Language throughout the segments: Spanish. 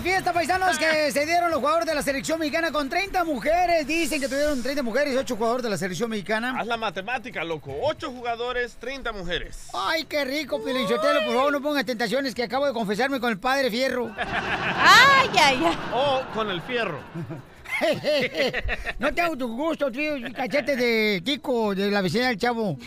La fiesta, paisanos, que se dieron los jugadores de la selección mexicana con 30 mujeres. Dicen que tuvieron 30 mujeres y 8 jugadores de la selección mexicana. Haz la matemática, loco. 8 jugadores, 30 mujeres. Ay, qué rico, Pilinchotelo. Por favor, no pongas tentaciones que acabo de confesarme con el padre Fierro. ay, ay, ay. O con el fierro. no te hago tu gusto, tío, cachete de Kiko, de la vecina del Chavo.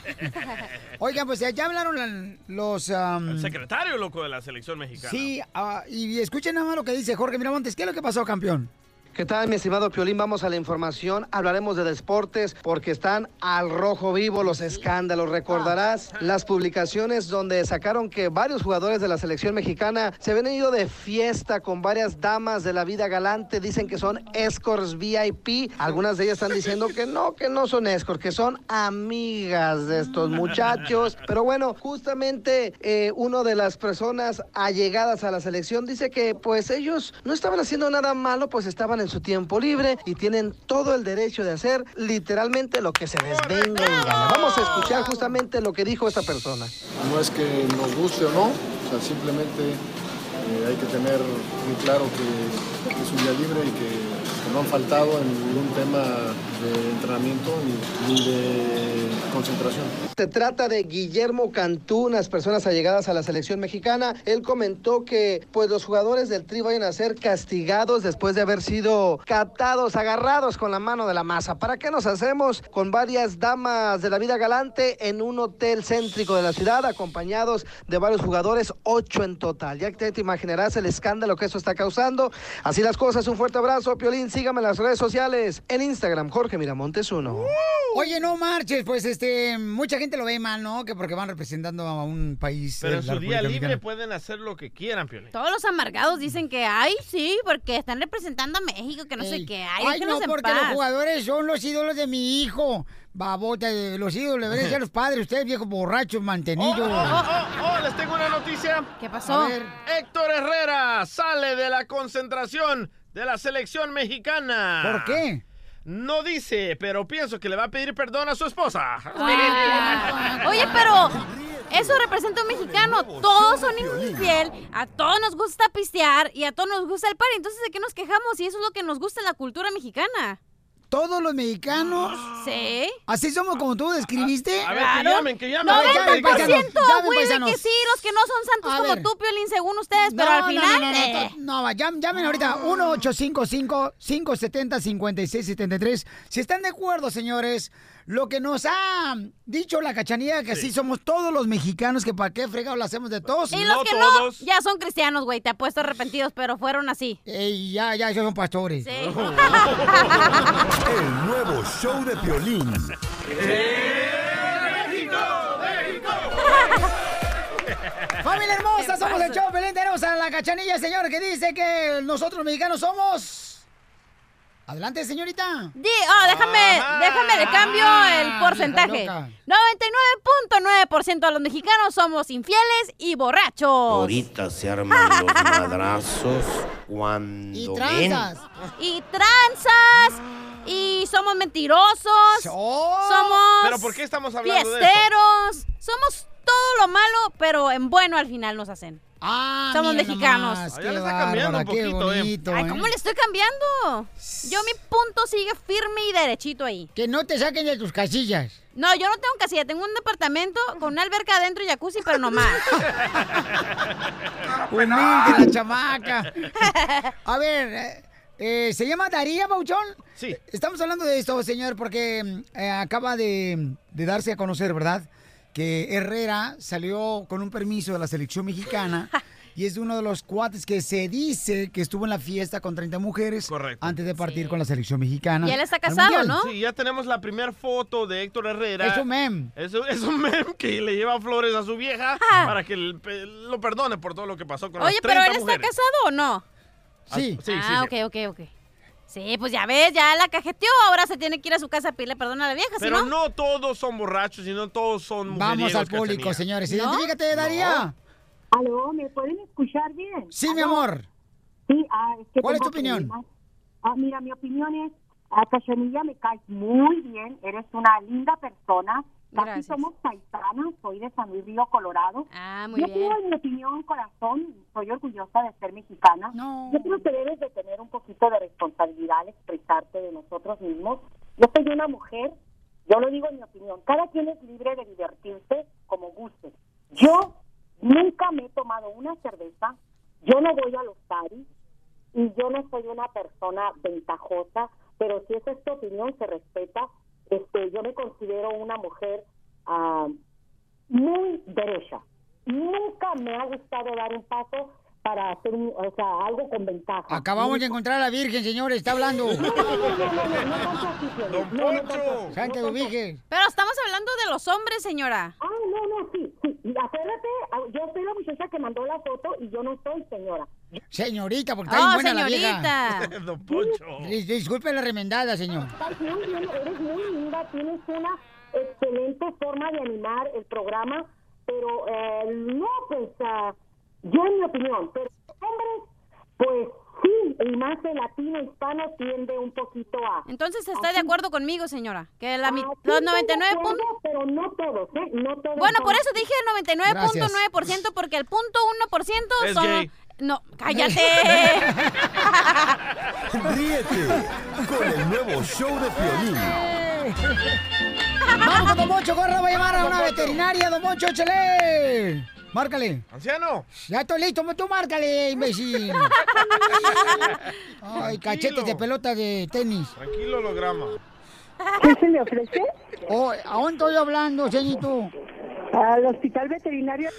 Oigan, pues ya hablaron los... El secretario, loco, de la selección mexicana. Sí, ah, y escuchen nada más lo que dice Jorge Miramontes. ¿Qué es lo que pasó, campeón? ¿Qué tal, mi estimado Piolín? Vamos a la información. Hablaremos de deportes porque están al rojo vivo los escándalos. Recordarás las publicaciones donde sacaron que varios jugadores de la selección mexicana se habían ido de fiesta con varias damas de la vida galante. Dicen que son escorts VIP. Algunas de ellas están diciendo que no, que no son escorts, que son amigas de estos muchachos. Pero bueno, justamente eh, una de las personas allegadas a la selección dice que pues ellos no estaban haciendo nada malo, pues estaban en su tiempo libre y tienen todo el derecho de hacer literalmente lo que se les venga en gana. Vamos a escuchar justamente lo que dijo esta persona. No es que nos guste o no, o sea, simplemente eh, hay que tener muy claro que es un día libre y que no han faltado en ningún tema de entrenamiento ni, de concentración. Se trata de Guillermo Cantú, unas personas allegadas a la selección mexicana. Él comentó que pues los jugadores del Tri vayan a ser castigados después de haber sido catados, agarrados con la mano de la masa. ¿Para qué nos hacemos con varias damas de la vida galante en un hotel céntrico de la ciudad, acompañados de varios jugadores, ocho en total? Ya que te imaginarás el escándalo que eso está causando. Así las cosas, un fuerte abrazo, Piolín sígame en las redes sociales. En Instagram, Jorge Miramontes 1. Oye, no marches, pues este, mucha gente lo ve mal, ¿no? Que porque van representando a un país. Pero en su día libre pueden hacer lo que quieran, Piolín. Todos los amargados dicen que, ay, sí, porque están representando a México, que no sé qué. Ay, ay no, porque los jugadores son los ídolos de mi hijo. Babota, los ídolos deberían ser los padres, ustedes viejos borrachos, mantenidos. Oh, oh, oh, oh, les tengo una noticia. ¿Qué pasó? Héctor Herrera sale de la concentración de la selección mexicana. ¿Por qué? No dice, pero pienso que le va a pedir perdón a su esposa. Oye, pero eso representa a un mexicano. Todos son infiel, a todos nos gusta pistear y a todos nos gusta el party. Entonces, ¿de qué nos quejamos? Y eso es lo que nos gusta en la cultura mexicana. ¿Todos los mexicanos? Sí. ¿Así somos como tú describiste? A ver, que llamen, que llamen. 90% güey, que sí, los que no son santos como tú, Piolín, según ustedes, pero al final... No, no, no, no, llamen ahorita 1-855-570-5673. Si están de acuerdo, señores, lo que nos ha dicho la cachanilla, que así somos todos los mexicanos, que para qué fregado lo hacemos de todos. Y los que no, ya son cristianos, güey, te apuesto arrepentidos, pero fueron así. Ey, ya, ya, ellos son pastores. Sí. El nuevo show de violín. ¡México, México! Familia hermosa, somos el show Pelín. Tenemos a la cachanilla, señor, que dice que nosotros mexicanos somos... Adelante, señorita. Di, oh, déjame, déjame le cambio el porcentaje. 99.9% de los mexicanos somos infieles y borrachos. Ahorita se arman los madrazos cuando Y tranzas. Y tranzas. Y somos mentirosos. Somos. ¿Pero por qué estamos hablando de esto? fiesteros. Somos todo lo malo, pero en bueno al final nos hacen. Ah, Somos mexicanos. nomás, Ah, ya le está cambiando un eh. bonito, Ay, ¿eh? ¿cómo le estoy cambiando? Yo mi punto sigue firme y derechito ahí. Que no te saquen de tus casillas. No, yo no tengo casilla, tengo un departamento con una alberca adentro y jacuzzi, pero no más. Humilde la chamaca. A ver, eh, eh, ¿se llama Daría Bauchón? Sí. Estamos hablando de esto, señor, porque eh, acaba de, de darse a conocer, ¿verdad? Que Herrera salió con un permiso de la selección mexicana y es uno de los cuates que se dice que estuvo en la fiesta con 30 mujeres Correcto. antes de partir con la selección mexicana. Y él está casado. ¿no? Sí, ya tenemos la primera foto de Héctor Herrera. Es un mem. Es, un- es un mem que le lleva flores a su vieja para que el- lo perdone por todo lo que pasó con Oye, las pero 30 él está casado o no? Sí. Sí, sí, ah, sí. ok, ok, ok. Sí, pues ya ves, ya la cajeteó, ahora se tiene que ir a su casa a pedirle perdón a la vieja, Pero no... no todos son borrachos y no todos son Vamos al público, Cachanilla. señores. ¿No? Identifícate, Daría. Aló, ¿me pueden escuchar bien? Sí, mi Aló. amor. Sí, ah, es que ¿Cuál es tengo tu opinión? Ah, mira, mi opinión es, a Cachanilla me caes muy bien, eres una linda persona. Casi somos paisanos, soy de San Luis Río Colorado. Ah, muy Yo bien. creo, en mi opinión, corazón, soy orgullosa de ser mexicana. No. Yo creo que debes de tener un poquito de responsabilidad al expresarte de nosotros mismos. Yo soy una mujer, yo lo digo en mi opinión, cada quien es libre de divertirse como guste. Yo nunca me he tomado una cerveza, yo no voy a los paris y yo no soy una persona ventajosa, pero si esa es tu opinión, se respeta. Este, yo me considero una mujer ah, muy derecha. Nunca me ha gustado dar un paso para hacer un- o sea, algo con ventaja. Acabamos de encontrar a la Virgen, señores, está hablando. No, no, no, no, Santa Virgen. Pero estamos hablando de los hombres, señora. Ah, no, no, sí, sí. Acuérdate, ah, yo soy la muchacha que mandó la foto y yo no soy señora. Señorita, porque está bien Oh, buena la vieja. señorita. Don Poncho. Dis- Disculpe la remendada, señor. Estás muy bien, eres muy linda, tienes una excelente forma de animar el programa, pero eh, no, pues, ah, yo en mi opinión, pero hombres, pues sí, y más el latino hispano tiende un poquito a... Entonces está de acuerdo conmigo, señora. Que la, mi- Ah, sí, los estoy de 99 acuerdo, puntos... Pero no todos, ¿eh? No todos. Bueno, son- por eso dije 99.9% porque el punto 1% Es son... gay. No, cállate. Ríete con el nuevo show de Piolín. Vamos con Don Moncho, corre, voy a llamar a una veterinaria, Don Moncho, échale. Márcale. Anciano. Ya estoy listo, tú márcale, imbécil. Ay, cachetes de pelota de tenis. Tranquilo, holograma. ¿Qué se le ofrece? Oh, ¿A dónde estoy hablando, señorito? Al hospital veterinario.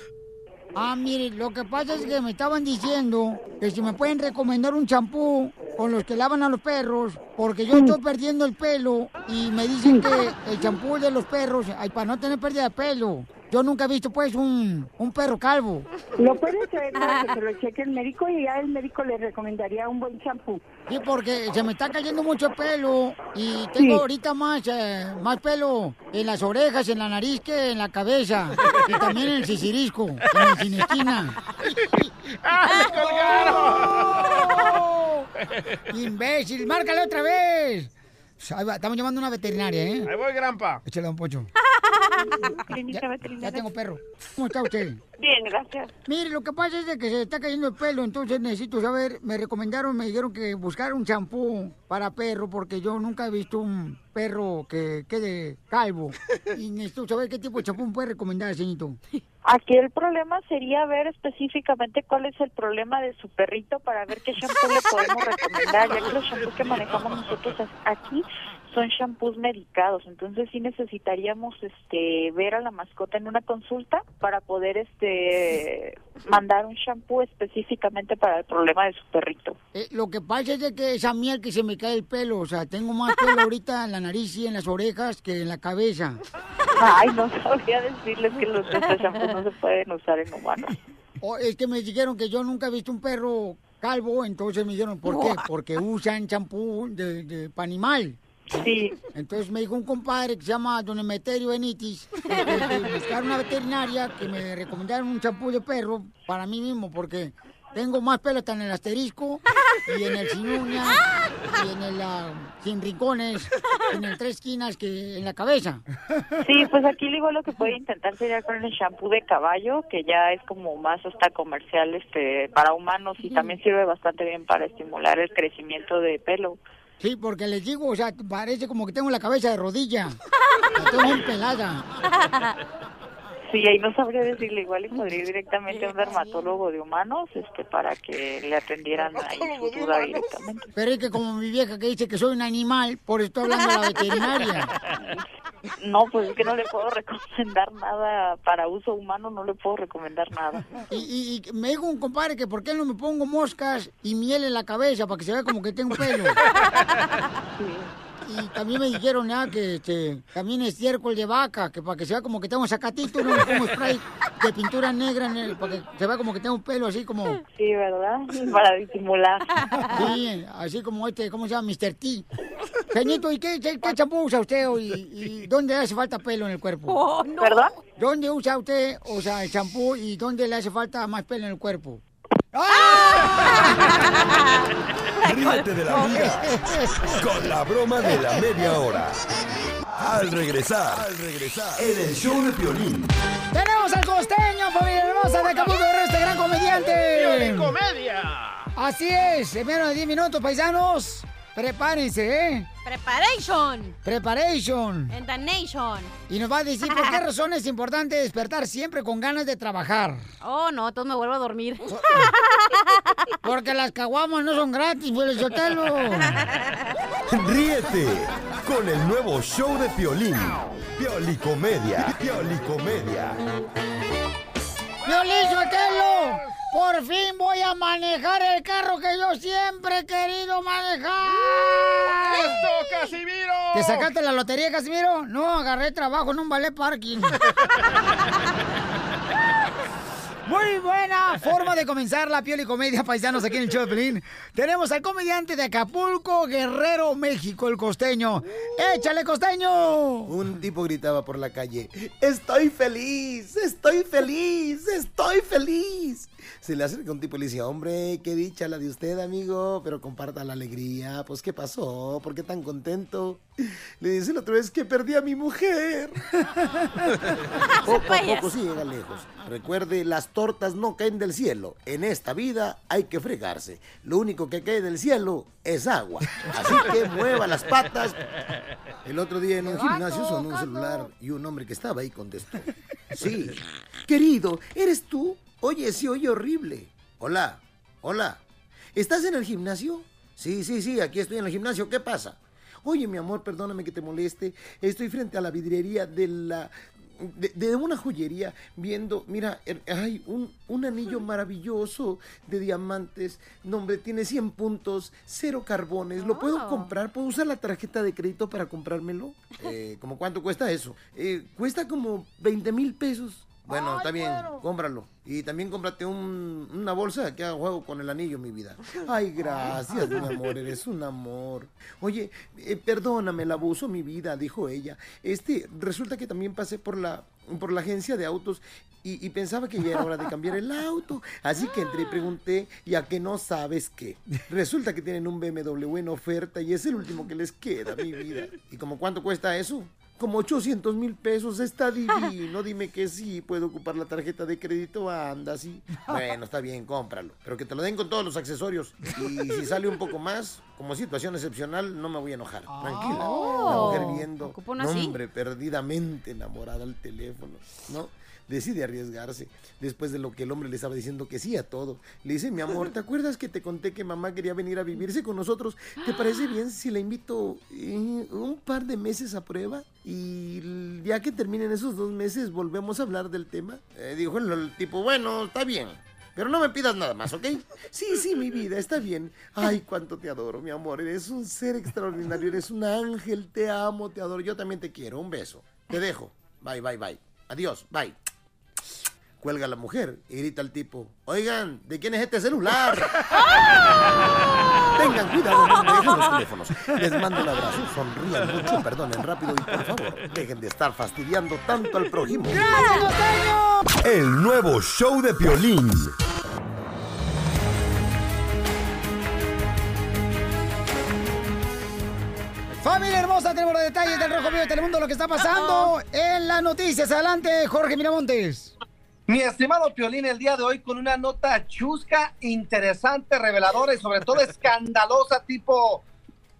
Ah, mire, lo que pasa es que me estaban diciendo que si me pueden recomendar un champú con los que lavan a los perros, porque yo estoy perdiendo el pelo y me dicen que el champú de los perros, ay, para no tener pérdida de pelo. Yo nunca he visto, pues, un, un perro calvo. Lo puede traer para que se lo cheque el médico y ya el médico le recomendaría un buen champú. Sí, porque se me está cayendo mucho pelo y tengo Sí. ahorita más, eh, más pelo en las orejas, en la nariz que en la cabeza. Y también en el sisirisco, en el sin esquina. ¡Ah, le colgaron! ¡Imbécil! ¡Márcale otra vez! Estamos llamando a una veterinaria, ¿eh? Ahí voy, grampa. Échale, don Pocho. Ya tengo perro. ¿Cómo está usted? Bien, gracias. Mire, lo que pasa es de que se está cayendo el pelo, entonces necesito saber, me recomendaron, me dijeron que buscar un champú para perro, porque yo nunca he visto un perro que quede calvo. Y necesito saber qué tipo de champú puede recomendar, señorito. Aquí el problema sería ver específicamente cuál es el problema de su perrito para ver qué shampoo le podemos recomendar, ya que los shampoos que manejamos nosotros aquí son shampoos medicados, entonces sí necesitaríamos este ver a la mascota en una consulta para poder este mandar un shampoo específicamente para el problema de su perrito. Eh, lo que pasa es de que esa miel que se me cae el pelo, o sea, tengo más pelo ahorita en la nariz y en las orejas que en la cabeza. Ay, no sabría decirles que los estos shampoos no se pueden usar en humanos. O es que me dijeron que yo nunca he visto un perro calvo, entonces me dijeron, ¿por qué? Porque usan champú de, de pa' animal. Sí. Entonces me dijo un compadre que se llama Don Emeterio Benitis, buscar una veterinaria que me recomendaron un champú de perro para mí mismo, porque tengo más pelo hasta en el asterisco, y en el sin uña, y en el ah, sin rincones, en el tres esquinas que en la cabeza. Sí, pues aquí igual lo que puede intentar sería con el shampoo de caballo, que ya es como más hasta comercial este para humanos y también sirve bastante bien para estimular el crecimiento de pelo. Sí, porque les digo, o sea, parece como que tengo la cabeza de rodilla. La tengo muy pelada. Sí, ahí no sabría decirle igual y podría ir directamente a un dermatólogo de humanos este para que le atendieran ahí su duda directamente. Pero es que como mi vieja que dice que soy un animal, por eso estoy hablando de la veterinaria. No, pues es que no le puedo recomendar nada para uso humano, no le puedo recomendar nada. Y, y- y me dijo un compadre que por qué no me pongo moscas y miel en la cabeza para que se vea como que tengo pelo. Y también me dijeron ya que este, también estiércol de vaca, que para que se vea como que tengo sacatito, no pongo spray de pintura negra en el, para que se vea como que tengo pelo así como... Sí, ¿verdad? Para disimular. Sí, así como este, ¿cómo se llama? Mr. T. Señito, ¿y qué, qué, qué champú usa usted y, y dónde le hace falta pelo en el cuerpo? Oh, no. ¿Perdón? ¿Dónde usa usted, o sea, el champú y dónde le hace falta más pelo en el cuerpo? Ríete de la vida con la broma de la media hora. Al regresar, al regresar, en el show de Piolín. Tenemos al costeño, familia hermosa de Acapulco Guerrero, este gran comediante. ¡Piolín Comedia! Así es, en menos de 10 minutos, paisanos. Prepárense, ¿eh? Preparation. Preparation. En the nation. Y nos va a decir por qué razón es importante despertar siempre con ganas de trabajar. Oh, no, entonces me vuelvo a dormir. Porque las caguamas no son gratis, pues Sotelo. Ríete con el nuevo show de Piolín. Piolicomedia. Piolicomedia. ¡Violín Sotelo! ¡Por fin voy a manejar el carro que yo siempre he querido manejar! ¡Eso, Casimiro! ¿Te sacaste la lotería, Casimiro? No, agarré trabajo en un ballet parking. Muy buena forma de comenzar la piel y comedia, paisanos, aquí en el show de Pelín. Tenemos al comediante de Acapulco, Guerrero, México, el costeño. ¡Échale, costeño! Un tipo gritaba por la calle, estoy feliz, estoy feliz, estoy feliz. Se le acerca un tipo y le dice, hombre, qué dicha la de usted, amigo, pero comparta la alegría. Pues, ¿qué pasó? ¿Por qué tan contento? Le dice la otra vez que perdí a mi mujer. poco a poco sí llega lejos. Recuerde, las tortas no caen del cielo. En esta vida hay que fregarse. Lo único que cae del cielo es agua. Así que mueva las patas. El otro día en un gimnasio sonó un celular y un hombre que estaba ahí contestó. Sí. Querido, ¿eres tú? Oye, sí, oye horrible. Hola, hola. ¿Estás en el gimnasio? Sí, sí, sí, aquí estoy en el gimnasio. ¿Qué pasa? Oye, mi amor, perdóname que te moleste. Estoy frente a la vidriería de la... De, de una joyería viendo, mira, er- hay un, un anillo maravilloso de diamantes. No, hombre, tiene 100 puntos, cero carbones. ¿Lo puedo Oh. comprar? ¿Puedo usar la tarjeta de crédito para comprármelo? Eh, ¿Cómo cuánto cuesta eso? Eh, cuesta como 20 mil pesos. Bueno, está bien, cómpralo. Y también cómprate un- una bolsa que haga juego con el anillo, mi vida. Ay, gracias, mi amor, eres un amor. Oye, eh, perdóname el abuso, mi vida, dijo ella. Este, resulta que también pasé por la, por la agencia de autos y, y pensaba que ya era hora de cambiar el auto. Así que entré y pregunté, y a que no sabes qué. Resulta que tienen un BMW en oferta y es el último que les queda, mi vida. ¿Y como cuánto cuesta eso? Como 800 mil pesos, está divino. Dime que sí, puedo ocupar la tarjeta de crédito, anda, sí. Bueno, está bien, cómpralo. Pero que te lo den con todos los accesorios. Y si sale un poco más, como situación excepcional, no me voy a enojar. Tranquila. Oh. La mujer viendo, Ocupa una no, así. hombre, perdidamente enamorada al teléfono, ¿no? Decide arriesgarse después de lo que el hombre le estaba diciendo que sí a todo. Le dice, mi amor, ¿te acuerdas que te conté que mamá quería venir a vivirse con nosotros? ¿Te parece bien si la invito eh, un par de meses a prueba? Y ya que terminen esos dos meses, volvemos a hablar del tema. Eh, dijo el, el tipo, bueno, está bien. Pero no me pidas nada más, ¿ok? Sí, sí, mi vida, está bien. Ay, cuánto te adoro, mi amor. Eres un ser extraordinario, eres un ángel, te amo, te adoro. Yo también te quiero. Un beso. Te dejo. Bye, bye, bye. Adiós, bye. Cuelga la mujer y grita al tipo, oigan, ¿de quién es este celular? Tengan cuidado, no me dejen los teléfonos. Les mando un abrazo, sonrían mucho, perdonen rápido y por favor, dejen de estar fastidiando tanto al prójimo. El nuevo show de Piolín. Familia hermosa, tenemos los detalles del Rojo Vivo de Telemundo, lo que está pasando en las noticias. Adelante, Jorge Miramontes. Mi estimado Piolín, el día de hoy con una nota chusca, interesante, reveladora y sobre todo escandalosa, tipo,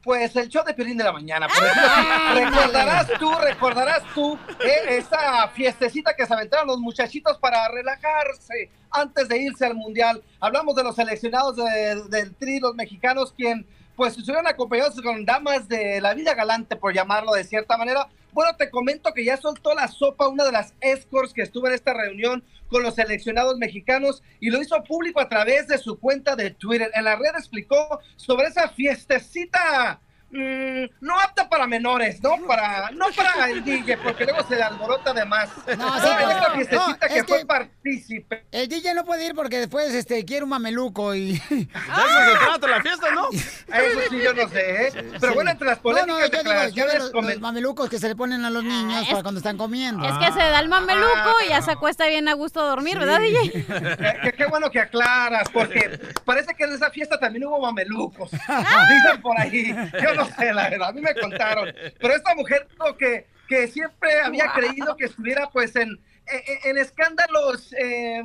pues el show de Piolín de la mañana. Por decirlo así. recordarás tú, recordarás tú eh, esa fiestecita que se aventaron los muchachitos para relajarse antes de irse al Mundial. Hablamos de los seleccionados de- del Tri, los mexicanos, quien pues estuvieron acompañados con damas de la vida galante, por llamarlo de cierta manera. Bueno, te comento que ya soltó la sopa una de las escorts que estuvo en esta reunión con los seleccionados mexicanos y lo hizo público a través de su cuenta de Twitter. En la red explicó sobre esa fiestecita mm, no apta para menores, no para, no para el DJ, porque luego se alborota de más. No, sí, pero- esta fiestecita no, que es fue que- partícipe. El DJ no puede ir porque después este, quiere un mameluco y... De eso se trata la fiesta, ¿no? Eso sí, yo no sé, ¿eh? Pero bueno, entre las No, no, polémicas yo digo, los, comen- los mamelucos que se le ponen a los niños para cuando están comiendo. Es que se da el mameluco y ya se acuesta bien a gusto a dormir, ¿verdad, DJ? Eh, que- qué bueno que aclaras, porque parece que en esa fiesta también hubo mamelucos. Dicen por ahí. Yo no sé, la verdad, a mí me contaron. Pero esta mujer dijo que, que siempre había creído que estuviera pues en, en, en escándalos eh,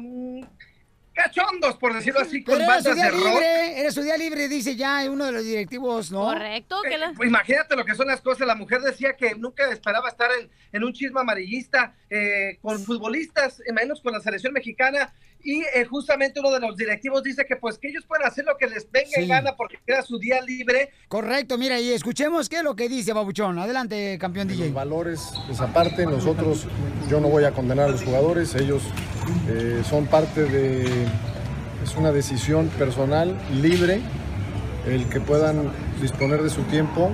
cachondos, por decirlo así, con Pero era su bandas día de rock. libre, era su día libre, dice ya uno de los directivos, ¿no? Correcto. Que la... Pues imagínate lo que son las cosas. La mujer decía que nunca esperaba estar en, en un chisme amarillista eh, con futbolistas, eh, menos con la selección mexicana. Y eh, justamente uno de los directivos dice que pues que ellos pueden hacer lo que les venga Sí. en gana porque era su día libre. Correcto, mira, y escuchemos qué es lo que dice Babuchón. Adelante, campeón DJ. Los valores, esa parte, nosotros, yo no voy a condenar a los jugadores, ellos eh, son parte de, es una decisión personal, libre, el que puedan disponer de su tiempo.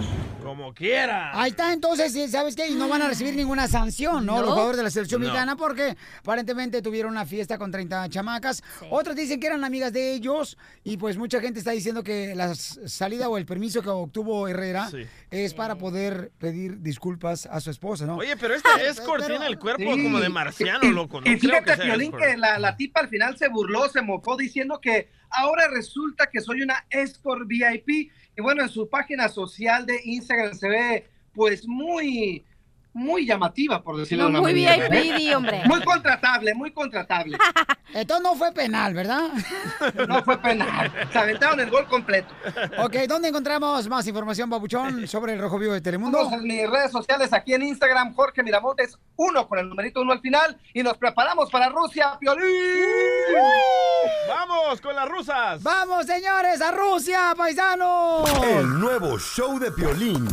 Quiera. Ahí está, entonces, ¿sí? ¿sabes qué? Y no van a recibir ninguna sanción, ¿no? No. Los jugadores de la selección No. mexicana, porque aparentemente tuvieron una fiesta con 30 chamacas. Otros dicen que eran amigas de ellos, y pues mucha gente está diciendo que la salida o el permiso que obtuvo Herrera Sí. es para poder pedir disculpas a su esposa, ¿no? Oye, pero este escort tiene el cuerpo Sí. como de marciano, loco. No y creo fíjate, que Piolín, que la, la tipa al final se burló, se mofó diciendo que ahora resulta que soy una escort VIP. Y bueno, en su página social de Instagram se ve pues muy, muy llamativa, por decirlo No, de una muy manera. VIP, ¿eh? hombre. Muy contratable, muy contratable. Entonces no fue penal, ¿verdad? No fue penal. Se aventaron el gol completo. ok, ¿dónde encontramos más información, Babuchón, sobre el Rojo Vivo de Telemundo? Vamos en mis redes sociales aquí en Instagram, Jorge Miramontes, uno con el numerito uno al final, y nos preparamos para Rusia, Piolín. ¡Vamos con las rusas! ¡Vamos, señores, a Rusia, paisanos! El nuevo show de Piolín.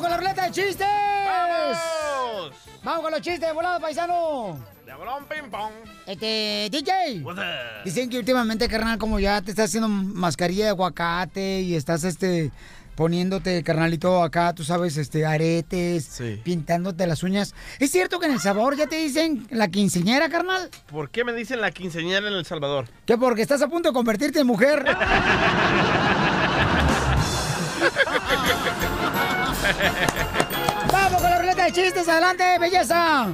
¡Vamos con la ruleta de chistes! ¡Vamos! ¡Vamos con los chistes de volado, paisano! De balón ping pong. Este, DJ. Dicen que últimamente, carnal, como ya te estás haciendo mascarilla de aguacate y estás, este, poniéndote, carnalito, acá, tú sabes, este, aretes, Sí. pintándote las uñas. ¿Es cierto que en El Salvador ya te dicen la quinceñera, carnal? ¿Por qué me dicen la quinceañera en El Salvador? Que porque estás a punto de convertirte en mujer. ¡Vamos con la ruleta de chistes! ¡Adelante, belleza!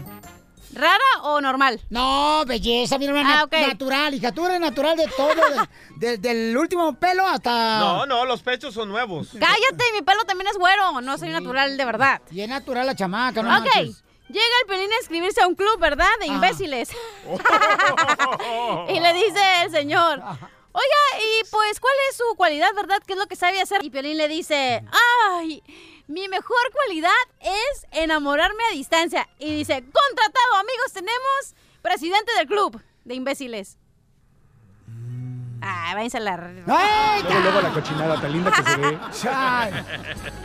¿Rara o normal? No, belleza, mira, una Ah, natural, hija. Tú eres natural de todo, de- de- del último pelo hasta... No, no, los pechos son nuevos. Cállate, mi pelo también es güero. No soy natural de verdad. Y es natural la chamaca, no ok. manches. Llega el pelín a inscribirse a un club, ¿verdad? De imbéciles. y le dice el señor, oiga, y pues, ¿cuál es su cualidad, verdad? ¿Qué es lo que sabe hacer? Y Pelín le dice, ay, mi mejor cualidad es enamorarme a distancia. Y dice, contratado, amigos, tenemos presidente del club de imbéciles. Ah, váyanse a la... ¡Ay, Luego, luego la cochinada tan linda que se ve. Ay.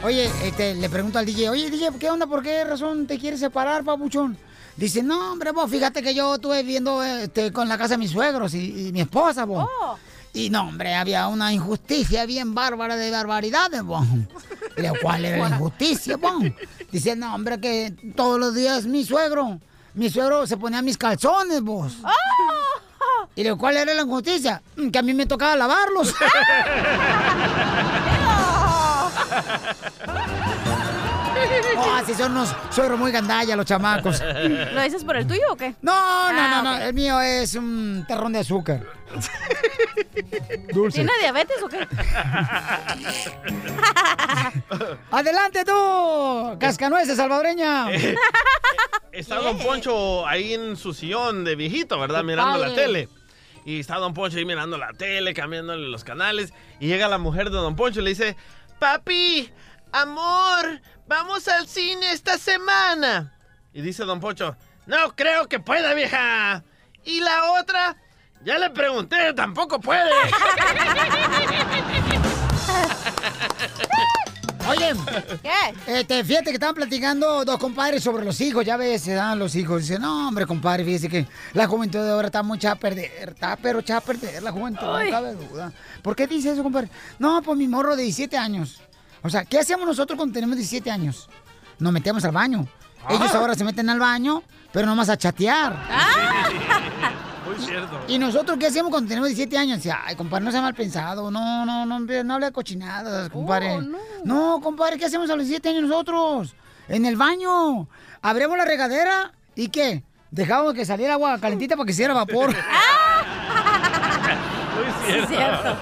Oye, este, le pregunto al DJ, oye, DJ, ¿qué onda? ¿Por qué razón te quieres separar, papuchón? Dice, no, hombre, vos, fíjate que yo estuve viviendo este, con la casa de mis suegros y, y mi esposa, vos. Oh. Y no, hombre, había una injusticia bien bárbara de barbaridades. Y le ¿cuál era la injusticia, vos? Dice, no, hombre, que todos los días mi suegro, mi suegro se ponía mis calzones, vos. Y le ¿cuál era la injusticia? "Mm, Que a mí me tocaba lavarlos. Oh, así son unos suegros muy gandalla los chamacos. ¿Lo dices por el tuyo o qué? No, no, Ah, no, no. ok. El mío es un terrón de azúcar. Dulce. ¿Tiene diabetes o qué? Adelante tú, cascanueces salvadoreña. Está Don Poncho ahí en su sillón de viejito, ¿verdad? Mirando la tele. Y está Don Poncho ahí mirando la tele, cambiándole los canales. Y llega la mujer de Don Poncho y le dice, Papi, amor, vamos al cine esta semana. Y dice Don Poncho, no creo que pueda, vieja. Y la otra, ya le pregunté, tampoco puede. Oye, ¿Qué? este, fíjate que estaban platicando dos compadres sobre los hijos, ya ves, se dan los hijos. Dicen, no, hombre, compadre, fíjese que la juventud de ahora está muy echada a perder, está pero echada a perder la juventud, no cabe duda. ¿Por qué dice eso, compadre? No, pues mi morro de 17 años. O sea, ¿qué hacemos nosotros cuando tenemos 17 años? Nos metemos al baño. Ellos Ah. ahora se meten al baño, pero nomás a chatear. Muy cierto. ¿Y nosotros qué hacemos cuando tenemos 17 años? Dice, ay, compadre, no sea mal pensado. No, no, no, no hable de cochinadas, compadre. Oh, no. no. compadre, ¿qué hacemos a los 17 años nosotros? En el baño. Abrimos la regadera y ¿qué? Dejamos que saliera agua calentita para que hiciera vapor. Muy cierto.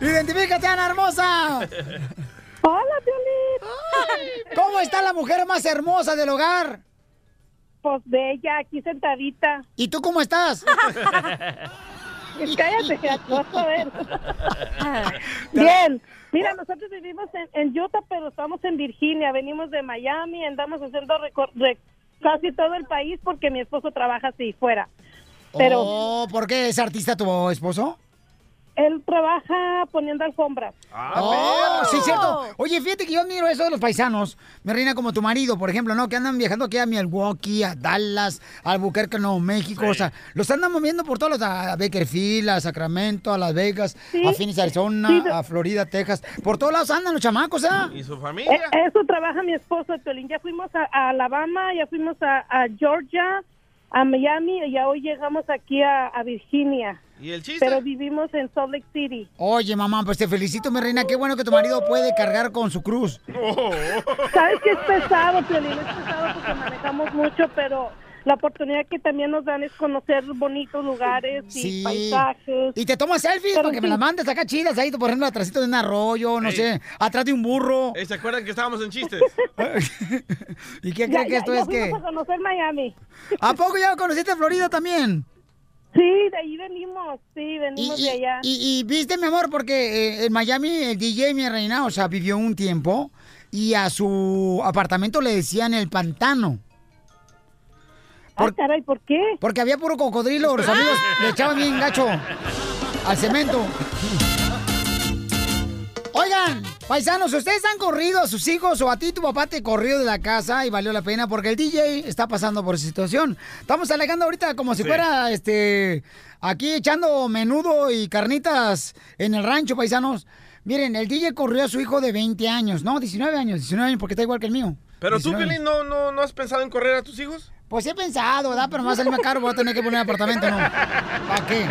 ¡Identifícate, Ana Hermosa! Hola, Piolín. ¿Cómo está la mujer más hermosa del hogar? Pues bella, aquí sentadita. ¿Y tú cómo estás? Cállate, vas a ver. Bien. Mira, nosotros vivimos en, en Utah, pero estamos en Virginia. Venimos de Miami, andamos haciendo casi todo el país porque mi esposo trabaja así, fuera. Pero Oh, ¿Por qué es artista tu esposo? Él trabaja poniendo alfombras. Oh, sí, cierto. Oye, fíjate que yo admiro eso de los paisanos. Mi reina, como tu marido, por ejemplo, ¿no? Que andan viajando aquí a Milwaukee, a Dallas, a Albuquerque, Nuevo México. O sea, los andan moviendo por todos los... A Bakerfield, a Sacramento, a Las Vegas, a Phoenix, Arizona, Sí, a Florida, Texas. Por todos lados andan los chamacos, ¿ah? ¿Y su Eh, familia? eso trabaja mi esposo, Piolín. Ya fuimos a, a Alabama, ya fuimos a, a Georgia, a Miami y ya hoy llegamos aquí a, a Virginia. ¿Y el chiste? Pero vivimos en Salt Lake City. Oye, mamá, pues te felicito, mi reina. Qué bueno que tu marido puede cargar con su cruz. Sabes que es pesado, Piolín, es pesado porque manejamos mucho, pero la oportunidad que también nos dan es conocer bonitos lugares y paisajes. Y te tomas selfies Pero para que me las mandes acá chidas ahí, por ejemplo, atrásito de un arroyo, no Ey. sé, atrás de un burro. Eh, ¿Se acuerdan que estábamos en chistes? ¿Y qué creen que esto ya es que? a conocer Miami. ¿A poco ya conociste Florida también? Sí, de ahí venimos, sí, venimos y, de allá. y- y viste, mi amor, porque eh, en Miami el DJ, mi reina, o sea, vivió un tiempo y a su apartamento le decían el pantano. Ah, caray, ¿por qué? Porque había puro cocodrilo, los amigos le echaban bien gacho al cemento. Oigan, paisanos, ¿ustedes han corrido a sus hijos o a ti tu papá te corrió de la casa y valió la pena porque el DJ está pasando por esa situación? Estamos alegando ahorita como si Sí. fuera este aquí echando menudo y carnitas en el rancho, paisanos. Miren, el DJ corrió a su hijo de 20 años, no, 19 años, 19 años porque está igual que el mío. Pero tú, 19. Piolín, ¿no, no, ¿no has pensado en correr a tus hijos? Pues he pensado, ¿verdad? Pero me va a salir más caro, voy a tener que poner apartamento, ¿no? ¿Para qué?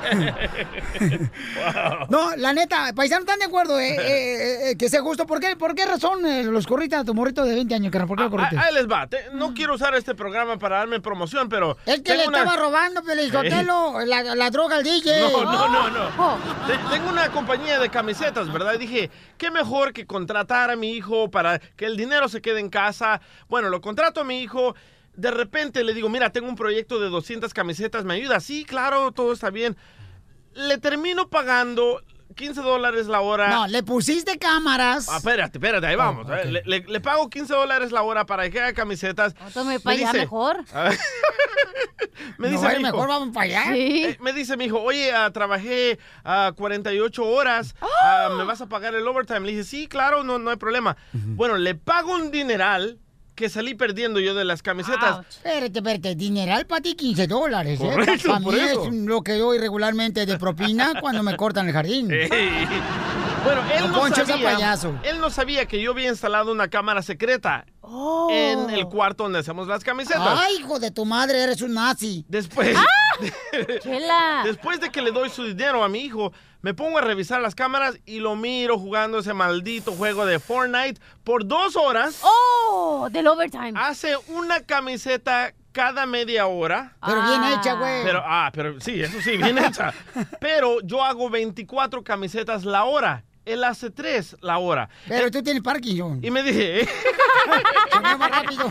No, la neta, paisanos, ¿están de acuerdo eh, eh, eh, que sea justo? ¿Por qué, ¿Por qué razón eh, los corriste a tu morrito de 20 años, carnal? ¿Por qué lo corriste? Ah, Ahí les va. Te- no quiero usar este programa para darme promoción, pero... Es que le una- estaba robando, Pelizotelo, la, la droga al DJ. No, no, no, no. Te- Tengo una compañía de camisetas, ¿verdad? Y dije, qué mejor que contratar a mi hijo para que el dinero se quede en casa. Bueno, lo contrato a mi hijo. De repente le digo, mira, tengo un proyecto de 200 camisetas, ¿me ayuda? Sí, claro, todo está bien. Le termino pagando 15 dólares la hora. No, le pusiste cámaras. Ah, espérate, espérate, ahí vamos. Oh, le, le- le pago 15 dólares la hora para que haga camisetas. Tome para allá mejor. Me No, dice mi hijo, mejor vamos para allá. Sí. eh, me dice mi hijo, oye, ah, trabajé ah, 48 horas, ah, ¿me vas a pagar el overtime? Le dije, sí, claro, no, no hay problema. Bueno, le pago un dineral que salí perdiendo yo de las camisetas. Espérate, espérate, dineral para ti 15 dólares, ¿eh? Para mí eso. es lo que doy regularmente de propina cuando me cortan el jardín. Ey. Bueno, él no, sea sabía, payaso. él no sabía que yo había instalado una cámara secreta en el cuarto donde hacemos las camisetas. Ay, hijo de tu madre, eres un nazi. Después, Chela. después de que le doy su dinero a mi hijo, me pongo a revisar las cámaras y lo miro jugando ese maldito juego de Fortnite por dos horas. ¡Oh! Del overtime. Hace una camiseta cada media hora. Pero bien hecha, güey. Pero, ah, pero sí, eso sí, bien hecha. Pero yo hago 24 camisetas la hora. Él hace 3 la hora. Pero tú tienes Parkinson. Y me dije, más rápido.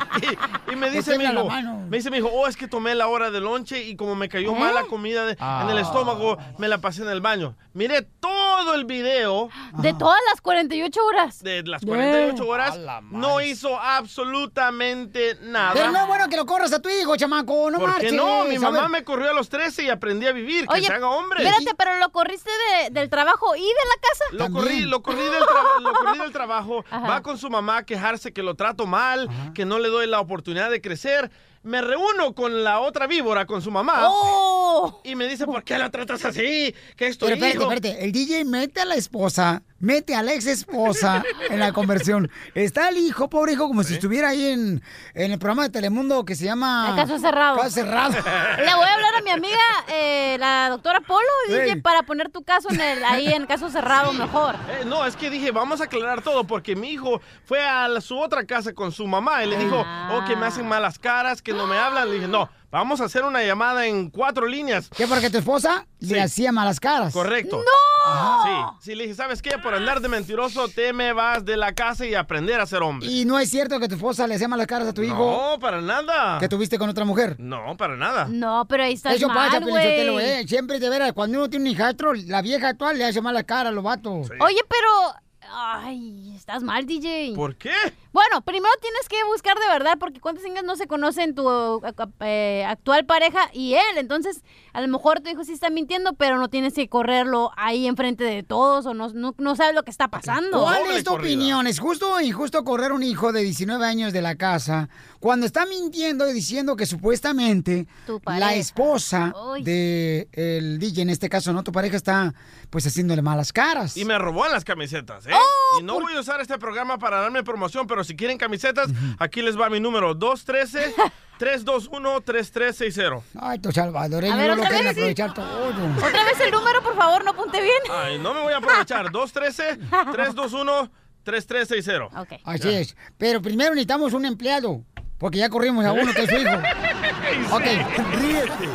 y me dice mi hijo, me dice mi hijo, oh, es que tomé la hora de lonche y como me cayó ¿Eh? mal la comida de- en el Ah. estómago, me la pasé en el baño. Miré todo el video. De todas las 48 horas. De las 48 horas. No hizo absolutamente nada. Pero no es bueno que lo corras a tu hijo, chamaco, no ¿Por marches. qué no? Mi A mamá ver. me corrió a los 13 y aprendí a vivir. Que Oye, se haga hombre. Espérate, pero lo corriste de- del trabajo y de la casa. Lo corrí, lo, corrí del lo corrí del trabajo, Ajá. va con su mamá a quejarse que lo trato mal, que no le doy la oportunidad de crecer. Me reúno con la otra víbora, con su mamá. Y me dice, ¿por qué la tratas así? Que es tu Pero espérate, espérate. El DJ mete a la esposa, mete a la ex esposa en la conversión. Está el hijo, pobre hijo, como si estuviera ahí en, en el programa de Telemundo que se llama... El caso cerrado. Caso cerrado. Le voy a hablar a mi amiga, eh, la doctora Polo, DJ, Ey. para poner tu caso en el, ahí en caso cerrado mejor. Eh, no, es que dije, vamos a aclarar todo, porque mi hijo fue a la- su otra casa con su mamá y le dijo, oh, que me hacen malas caras, que no me hablan. Le dije, no, vamos a hacer una llamada en cuatro líneas. ¿Qué? Porque tu esposa le hacía malas caras. Correcto. ¡No! Sí, sí, le dije, ¿sabes qué? Por andar de mentiroso te me vas de la casa y aprender a ser hombre. Y no es cierto que tu esposa le hacía malas caras a tu hijo. No, para nada. Que tuviste con otra mujer. No, para nada. No, pero ahí estás Eso mal, pasa, güey. eh. Siempre de veras, cuando uno tiene un hijastro, la vieja actual le hace mala cara a los vatos. Oye, pero... Ay, estás mal, DJ. ¿Por qué? Bueno, primero tienes que buscar de verdad, porque cuántas amigas no se conocen tu eh, actual pareja y él. Entonces, a lo mejor tu hijo sí está mintiendo, pero no tienes que correrlo ahí enfrente de todos o no, no, no sabes lo que está pasando. ¿Cuál es tu opinión? ¿Es justo o injusto correr un hijo de 19 años de la casa cuando está mintiendo y diciendo que supuestamente la esposa Uy. de el DJ, en este caso, ¿no? Tu pareja está pues haciéndole malas caras. Y me robó las camisetas, ¿eh? Oh, y no voy a usar este programa para darme promoción, pero si quieren camisetas, aquí les va mi número, 213-321-3360. Ay, tu salvadoreño, no lo otra quieren aprovechar todo. Otra vez el número, por favor, no apunte bien. Ay, no me voy a aprovechar. 213-321-3360. Ok. Así es. Pero primero necesitamos un empleado. Porque ya corrimos a uno que es su hijo. Ok.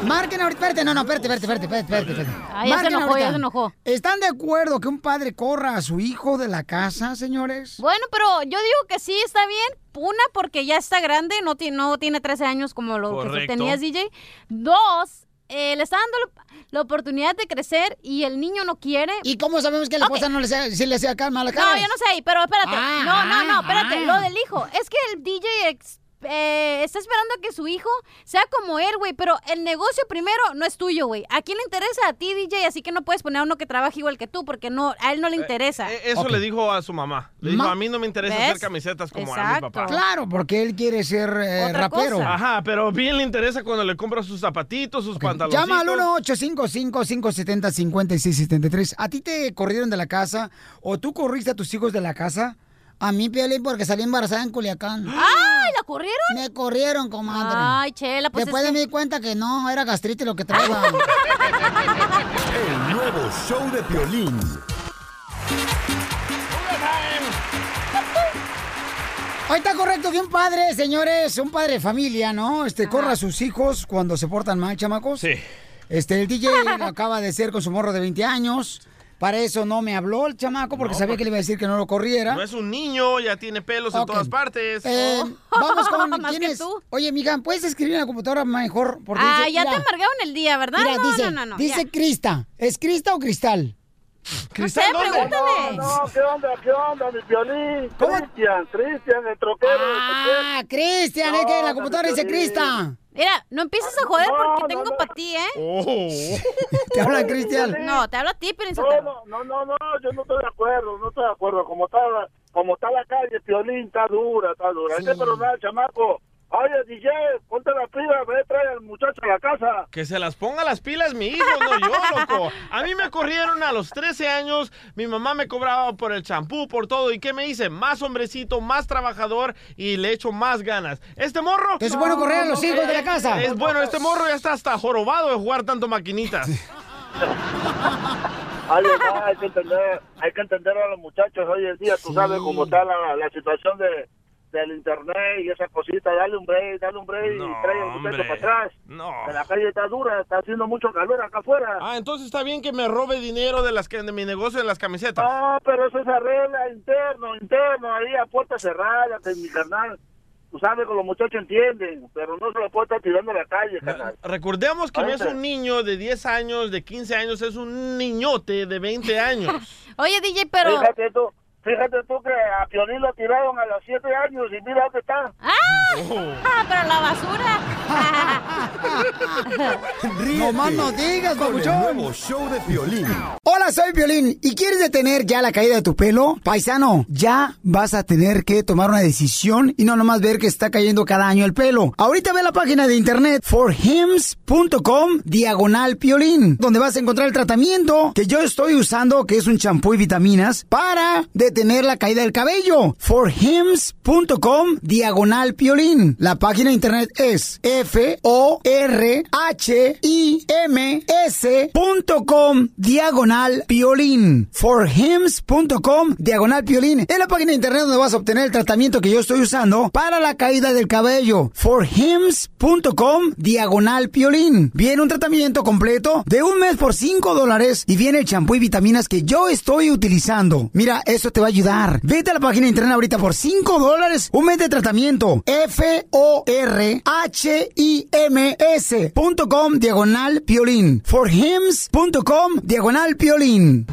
Marquen ahorita. Espérate, no, no, espérate, espérate, espérate, espérate. espérate. Ah, ya se enojó, ahorita. ya se enojó. ¿Están de acuerdo que un padre corra a su hijo de la casa, señores? Bueno, pero yo digo que sí está bien. Una, porque ya está grande, no, no tiene 13 años como lo que Correcto. tú tenías, DJ. Dos, eh, le está dando la, oportunidad de crecer y el niño no quiere. ¿Y cómo sabemos que la esposa no le sea, si le hacía calma a la cara? No, yo no sé, pero espérate. Ah, no, no, no, ah, espérate. ah. Lo del hijo. Es que el DJ ex- eh, está esperando que su hijo sea como él, güey. Pero el negocio primero no es tuyo, güey. ¿A quién le interesa? A ti, DJ. Así que no puedes poner a uno que trabaje igual que tú porque no, a él no le interesa. Eh, Eso le dijo a su mamá. Le dijo, Ma- a mí no me interesa ¿Ves? hacer camisetas como a mi papá. Claro, porque él quiere ser eh, rapero. Ajá, pero bien le interesa cuando le compra sus zapatitos, sus pantalones. Llama al 1-855-570-5673. ¿A ti te corrieron de la casa o tú corriste a tus hijos de la casa? A mí, Piolín, porque salí embarazada en Culiacán. ¡Ay, la corrieron! Me corrieron, comadre. Ay, chela, pues Después es de que- me di cuenta que no, era gastritis lo que traía. El nuevo show de Piolín. Hoy está correcto que un padre, señores, un padre de familia, ¿no? Este, corra a sus hijos cuando se portan mal, chamacos. Sí. Este, el DJ acaba de ser con su morro de 20 años. Para eso no me habló el chamaco porque No, sabía porque- que le iba a decir que no lo corriera. No es un niño, ya tiene pelos en todas partes. Eh, vamos con Más quién que es. tú. Oye, mija, ¿puedes escribir en la computadora mejor? Porque Ah, dice- ya te mira, amargaron el día, ¿verdad? Mira, no, dice, no, no, no. dice ya. Crista. ¿Es Crista o Cristal? No sé, pregúntale. No, ¿qué onda? ¿Qué onda, mi violín? Cristian, Cristian, el troquero. Ah, Cristian, es que en la computadora dice Crista. Mira, no empieces a joder porque tengo para ti, ¿eh? Oh. Te habla Cristian. No, te hablo a ti, Piolín No, no, no, no, no, yo no estoy de acuerdo, no estoy de acuerdo. Como está, como está la calle, Piolín, está dura, está dura. Hay que perdonar, chamaco. Oye, DJ, ponte la pila, ve, trae al muchacho a la casa. Que se las ponga las pilas mi hijo, no yo, loco. A mí me corrieron a los 13 años, mi mamá me cobraba por el champú, por todo. ¿Y qué me hice? Más hombrecito, más trabajador y le echo más ganas. Este morro... Es bueno correr a los hijos de la casa. Es bueno, este morro ya está hasta jorobado de jugar tanto maquinitas. Ay, no, hay que entender, hay que entender a los muchachos hoy en día, tú sabes cómo está la, la situación de del internet y esa cosita, dale un break, dale un break y trae el para atrás. No. Que La calle está dura, está haciendo mucho calor acá afuera. Ah, entonces está bien que me robe dinero de las que de mi negocio de las camisetas. No, pero eso se arregla interno, interno, ahí a puerta cerrada, que mi carnal. tú sabes que los muchachos entienden, pero no se lo puede estar tirando a la calle, carnal. Recordemos que no es un niño de 10 años, de 15 años, es un niñote de 20 años. Oye, DJ, pero... Fíjate tú, fíjate tú que a Piolín lo tiraron a los 7 años y mira dónde está. ¡Ah! ¡Pero la basura! No más no digas, papuchón. nuevo show de Piolín. Hola, soy Violín. ¿Y quieres detener ya la caída de tu pelo? Paisano, ya vas a tener que tomar una decisión y no nomás ver que está cayendo cada año el pelo. Ahorita ve la página de internet forhims.com diagonal piolín, donde vas a encontrar el tratamiento que yo estoy usando, que es un champú y vitaminas, para detener la caída del cabello. forhims.com diagonal piolín. La página de internet es F-O-R-H-I-M-S.com diagonal piolín. forhims.com diagonal piolín. Es la página de internet donde vas a obtener el tratamiento que yo estoy usando para la caída del cabello. forhims.com diagonal piolín. Viene un tratamiento completo de un mes por 5 dólares y viene el champú y vitaminas que yo estoy utilizando. Mira, eso te va ayudar. Vete a la página de internet ahorita por 5 dólares, un mes de tratamiento. F-O-R-H-I-M-S.com diagonal piolín. forhims.com diagonal piolín.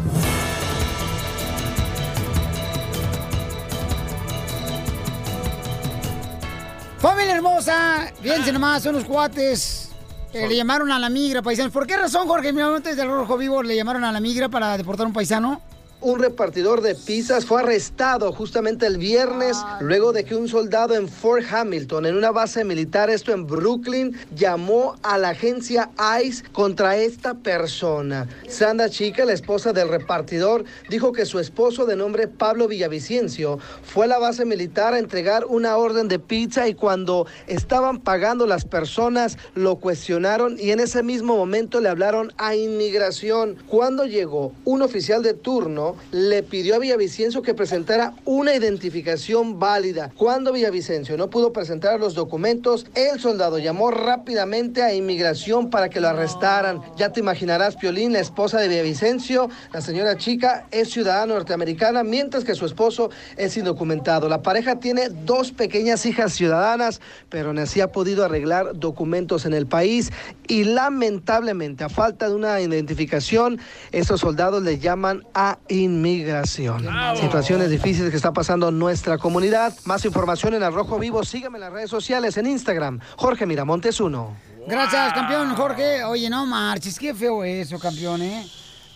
Familia hermosa, fíjense nomás, unos cuates eh, le llamaron a la migra, paisanos. ¿Por qué razón, Jorge, mi antes del Rojo Vivo, le llamaron a la migra para deportar a un paisano? Un repartidor de pizzas fue arrestado justamente el viernes luego de que un soldado en Fort Hamilton, en una base militar, esto en Brooklyn, llamó a la agencia ICE contra esta persona. Sandra Chica, la esposa del repartidor, dijo que su esposo de nombre Pablo Villavicencio fue a la base militar a entregar una orden de pizza y cuando estaban pagando las personas lo cuestionaron y en ese mismo momento le hablaron a inmigración. Cuando llegó un oficial de turno, le pidió a Villavicencio que presentara una identificación válida. Cuando Villavicencio no pudo presentar los documentos, el soldado llamó rápidamente a inmigración para que lo arrestaran. Ya te imaginarás, Piolín, la esposa de Villavicencio, la señora chica, es ciudadana norteamericana, mientras que su esposo es indocumentado. La pareja tiene dos pequeñas hijas ciudadanas, pero ni así ha podido arreglar documentos en el país y lamentablemente, a falta de una identificación, estos soldados le llaman a inmigración. Situaciones difíciles que está pasando nuestra comunidad. Más información en Arrojo Vivo. Sígueme en las redes sociales, en Instagram, Jorge Miramontes 1. Gracias, campeón Jorge. Oye, no marches, qué feo eso, campeón, ¿eh?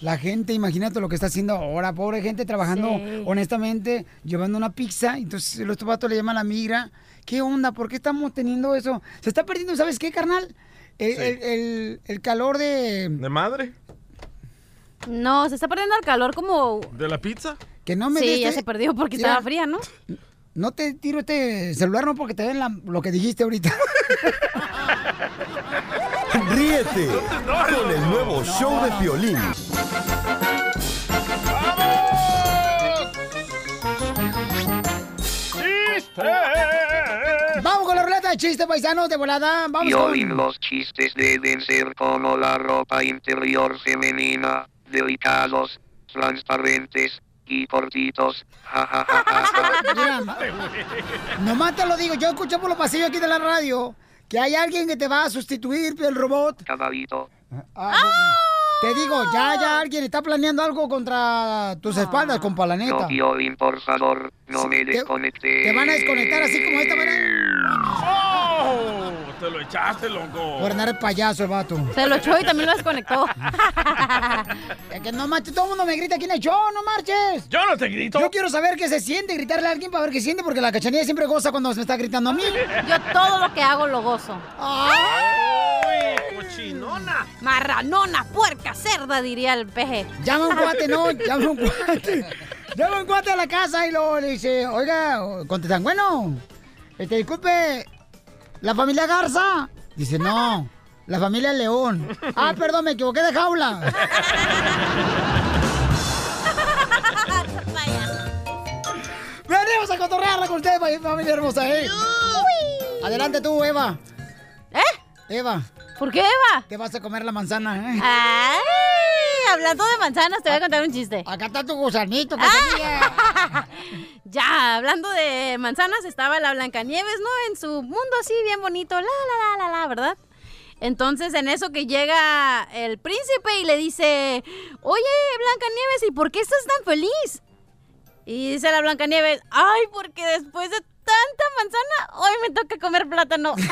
La gente, imagínate lo que está haciendo ahora, pobre gente trabajando Sí. honestamente, llevando una pizza, entonces los vatos le llaman a la migra. ¿Qué onda? ¿Por qué estamos teniendo eso? Se está perdiendo, ¿sabes qué, carnal? El, Sí. el- el- el calor de... ¿De madre? No, se está perdiendo el calor como... ¿De la pizza? Que no me Sí, des ya este- se perdió porque Mira, estaba fría, ¿no? No te tiro este celular, no, porque te den la- lo que dijiste ahorita. Ríete con el nuevo show de Piolín. Vamos con la ruleta de chiste, paisanos, de volada. Vamos Violín, con... los chistes deben ser como la ropa interior femenina, delicados, transparentes y cortitos. Ja, ja. Mira, nomás te lo digo, yo escuché por los pasillos aquí de la radio que hay alguien que te va a sustituir, el robot. Caballito. Ah, Te digo, ya, ya alguien está planeando algo contra tus espaldas, compa, la neta. No, por favor, no me desconecte. Te van a desconectar así como esta, ¿verdad? ¡Oh! Te lo echaste, loco. Por andar el payaso el vato. Se lo echó y también lo desconectó. Es que no marches, todo el mundo me grita aquí en el show, no marches. Yo no te grito. Yo quiero saber qué se siente gritarle a alguien para ver qué siente, porque la cachanilla siempre goza cuando se me está gritando a mí. Yo todo lo que hago lo gozo. ¡Ay, cochinona! Marranona, puerca, cerda, diría el peje. Llama un cuate, no, llama un cuate. Llama un cuate a la casa y luego le dice, oiga, contestan, bueno, este, disculpe, ¿la familia Garza? Dice, no, la familia León. Ah, perdón, me equivoqué de jaula. Venimos a cotorrearla con ustedes, familia hermosa, ¿eh? Adelante tú, Eva. ¿Eh? Eva. ¿Por qué, Eva? Te vas a comer la manzana, ¿eh? Ay, hablando de manzanas, te voy a contar un chiste. Acá está tu gusanito, cachanilla. ya, hablando de manzanas, estaba la Blancanieves, ¿no? En su mundo así bien bonito, la, la, la, la, la, ¿verdad? Entonces, en eso que llega el príncipe y le dice, oye, Blancanieves, ¿y por qué estás tan feliz? Y dice la Blancanieves, ay, porque después de tanta manzana, hoy me toca comer plátano.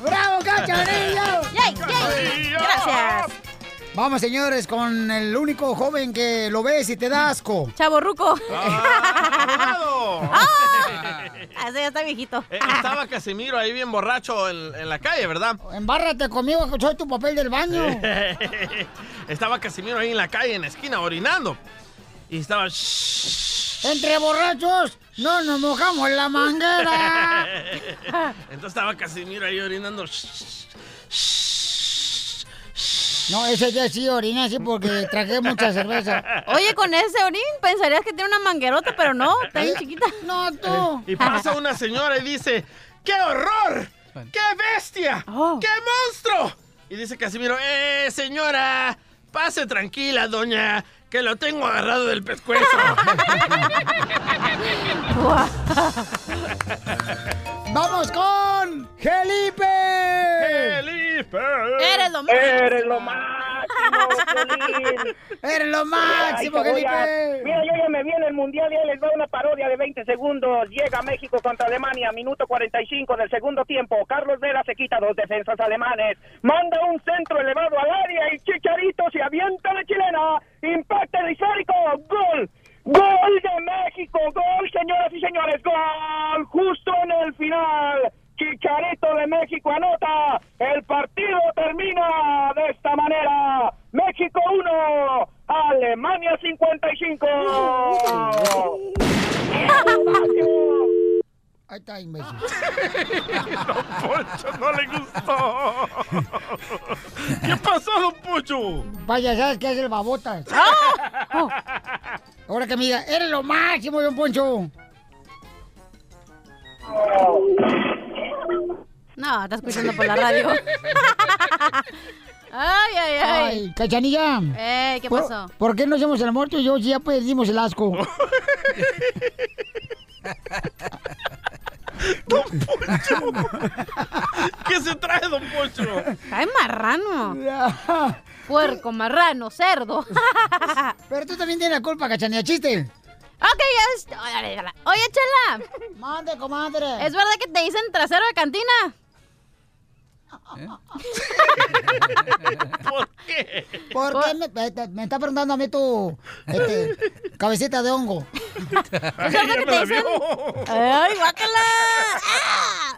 ¡Bravo, cachanillo! ¡Yay, yay! Gracias. Vamos, señores, con el único joven que lo ves y te da asco. Chaborruco. ¡Ah! Ah, ese ya está viejito. Eh, Estaba Casimiro ahí bien borracho en, en la calle, ¿verdad? Embárrate conmigo, que soy tu papel del baño. Estaba Casimiro ahí en la calle, en la esquina, orinando. Y estaba... Entre borrachos, no nos mojamos la manguera. Entonces estaba Casimiro ahí orinando. No, ese ya sí orina así porque traje mucha cerveza. Oye, con ese orín pensarías que tiene una manguerota, pero no, está bien chiquita. No, tú. Y pasa una señora y dice, ¡qué horror! ¡Qué bestia! ¡Qué monstruo! Y dice Casimiro, ¡eh, señora! Pase tranquila, doña, que lo tengo agarrado del pescuezo. ¡Vamos con Felipe! ¡Felipe! ¡Eres lo ¡Eres lo máximo! ¡Eres lo máximo, a- Felipe! Mira, yo ya me vi en el Mundial y ahí les va una parodia de 20 segundos. Llega México contra Alemania, minuto 45 del segundo tiempo. Carlos Vera se quita dos defensas alemanes. Manda un centro elevado al área y Chicharito se avienta la chilena. Impacta el histórico. ¡Gol! ¡Gol de México! ¡Gol, señoras y señores! ¡Gol! Justo en el final. Chicharito de México anota. El partido termina de esta manera. México 1, Alemania 55. Ahí está, imbécil. Don Poncho no le gustó. ¿Qué pasó, Don Poncho? Vaya, ¿sabes qué es el babotas? Ahora que me diga, eres lo máximo, don Poncho. No, está escuchando por la radio. ay, ay, ay. Ay, cachanilla. ¿qué ¿Por- pasó? ¿Por qué no hacemos el muerto y yo si ya perdimos el asco? ¿Qué se trae, Don Poncho? Ay, marrano. Puerco, marrano, cerdo. Pero tú también tienes la culpa, cachanilla, chiste. Ok, ya es... Oye, Oye, Chela. Mande, comadre. ¿Es verdad que te dicen trasero de cantina? ¿Por qué? ¿Por qué me, me- me está preguntando a mí tu este, cabecita de hongo? ¡Ay, guácala! ¡Ah!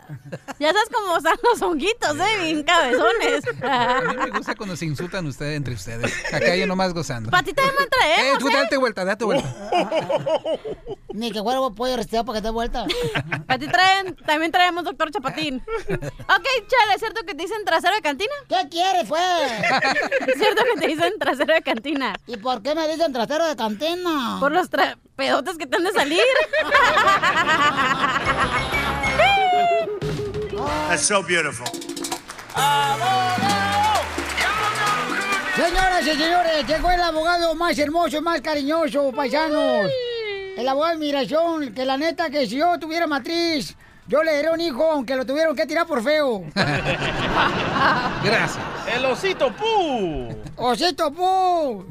Ya sabes cómo están los honguitos, ¿eh? Bien cabezones. A mí me gusta cuando se insultan ustedes entre ustedes. Acá yo nomás gozando. Patita de man traemos, Eh, tú ¿eh? date vuelta, date vuelta. Ni que fuera pollo resteado para que te dé vuelta. A ti traen, también traemos doctor Chapatín. Ok, Chela, ¿es cierto que te dicen trasero de cantina? ¿Qué quieres, pues? Es cierto que te dicen trasero de cantina. ¿Y por qué me dicen trasero de cantina? Por los tra- pedotes que te han de salir. That's so beautiful. Señoras y señores, llegó el abogado más hermoso y más cariñoso, paisanos. El abogado de migración, que la neta que si yo tuviera matriz, yo le daría un hijo, aunque lo tuvieron que tirar por feo. Gracias. El osito Pu. ¡Osito Pu!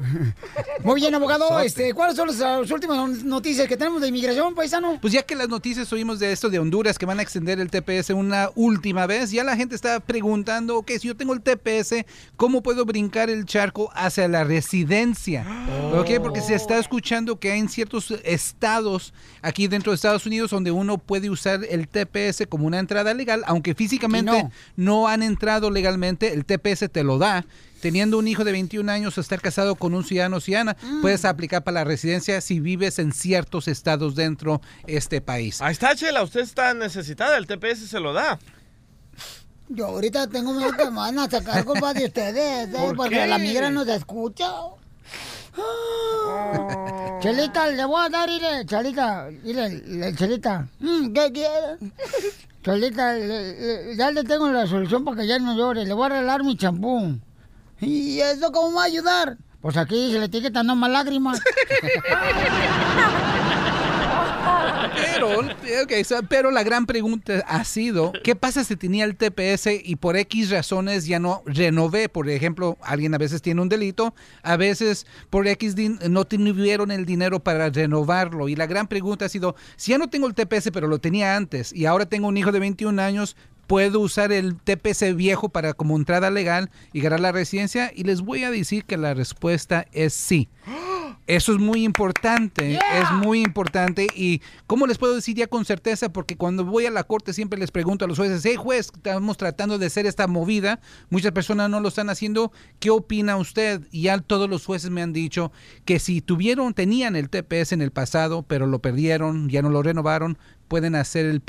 Muy bien, abogado. Sote. Este, ¿Cuáles son las, las últimas noticias que tenemos de inmigración, paisano? Pues ya que las noticias oímos de esto de Honduras que van a extender el TPS una última vez, ya la gente está preguntando, ok, si yo tengo el TPS, ¿cómo puedo brincar el charco hacia la residencia? Ok, porque se está escuchando que hay en ciertos estados aquí dentro de Estados Unidos donde uno puede usar el TPS como una entrada legal, aunque físicamente no han entrado legalmente, el TPS te lo da. Teniendo un hijo de 21 años o estar casado con un ciudadano o ciudadana, puedes aplicar para la residencia si vives en ciertos estados dentro de este país. Ahí está, Chela, usted está necesitada, el TPS se lo da. Yo ahorita tengo miedo que me van a sacar culpa de ustedes, ¿eh? ¿Por porque qué? la migra nos escucha. Chelita, le voy a dar, mire, Chelita, Chelita, mm, ¿qué quiere? Chelita, le- le- ya le tengo la solución para que ya no llore, le voy a regalar mi champú. ¿Y eso cómo va a ayudar? Pues aquí se le etiquetan no más lágrimas. Pero, ok, so- pero la gran pregunta ha sido, ¿qué pasa si tenía el TPS y por X razones ya no renové? Por ejemplo, alguien a veces tiene un delito, a veces por X no tuvieron el dinero para renovarlo. Y la gran pregunta ha sido, si ya no tengo el TPS pero lo tenía antes y ahora tengo un hijo de 21 años, ¿puedo usar el TPS viejo para como entrada legal y ganar la residencia? Y les voy a decir que la respuesta es sí. Eso es muy importante, es muy importante. Y ¿cómo les puedo decir ya con certeza? Porque cuando voy a la corte siempre les pregunto a los jueces, hey juez, estamos tratando de hacer esta movida, muchas personas no lo están haciendo, ¿qué opina usted? Y ya todos los jueces me han dicho que si tuvieron, tenían el TPS en el pasado, pero lo perdieron, ya no lo renovaron, pueden hacer el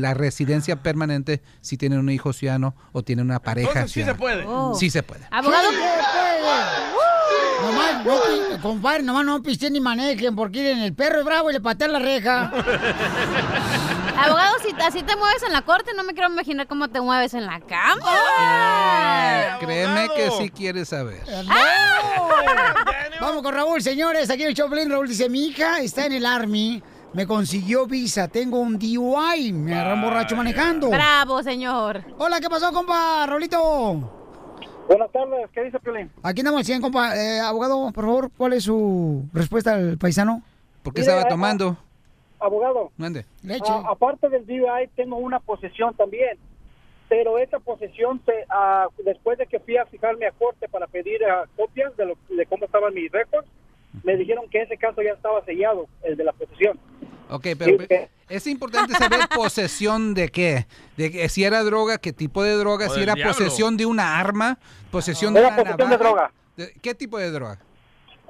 la residencia permanente si tienen un hijo ciudadano o tienen una pareja Entonces sí se puede. Oh. Sí se puede. Abogado. Sí, se puede. Nomás, no, compadre, nomás no pisten ni manejen porque miren, el perro es bravo y le patea la reja. Abogado, si así te mueves en la corte, no me quiero imaginar cómo te mueves en la cama. Créeme que sí quieres saber. Vamos con Raúl, señores. Aquí en el Choplin, Raúl dice, mi hija está en el Army, me consiguió visa, tengo un DUI, me agarró borracho manejando. Bravo, señor. Hola, ¿qué pasó, compa, Raulito? Buenas tardes, ¿qué dice Piolín? Aquí andamos, 100, compa. Eh, abogado, por favor, ¿cuál es su respuesta al paisano? ¿Por qué Mire, estaba tomando? Abogado, Mande. ah, aparte del DUI, tengo una posesión también. Pero esa posesión, se, ah, después de que fui a fijarme a corte para pedir ah, copias de, lo, de cómo estaban mis récords, me dijeron que ese caso ya estaba sellado, el de la posesión. Ok, pero Sí, es importante saber posesión de qué. De que si era droga, qué tipo de droga, O si era diablo. posesión de una arma, posesión de una posesión de droga. De- ¿Qué tipo de droga?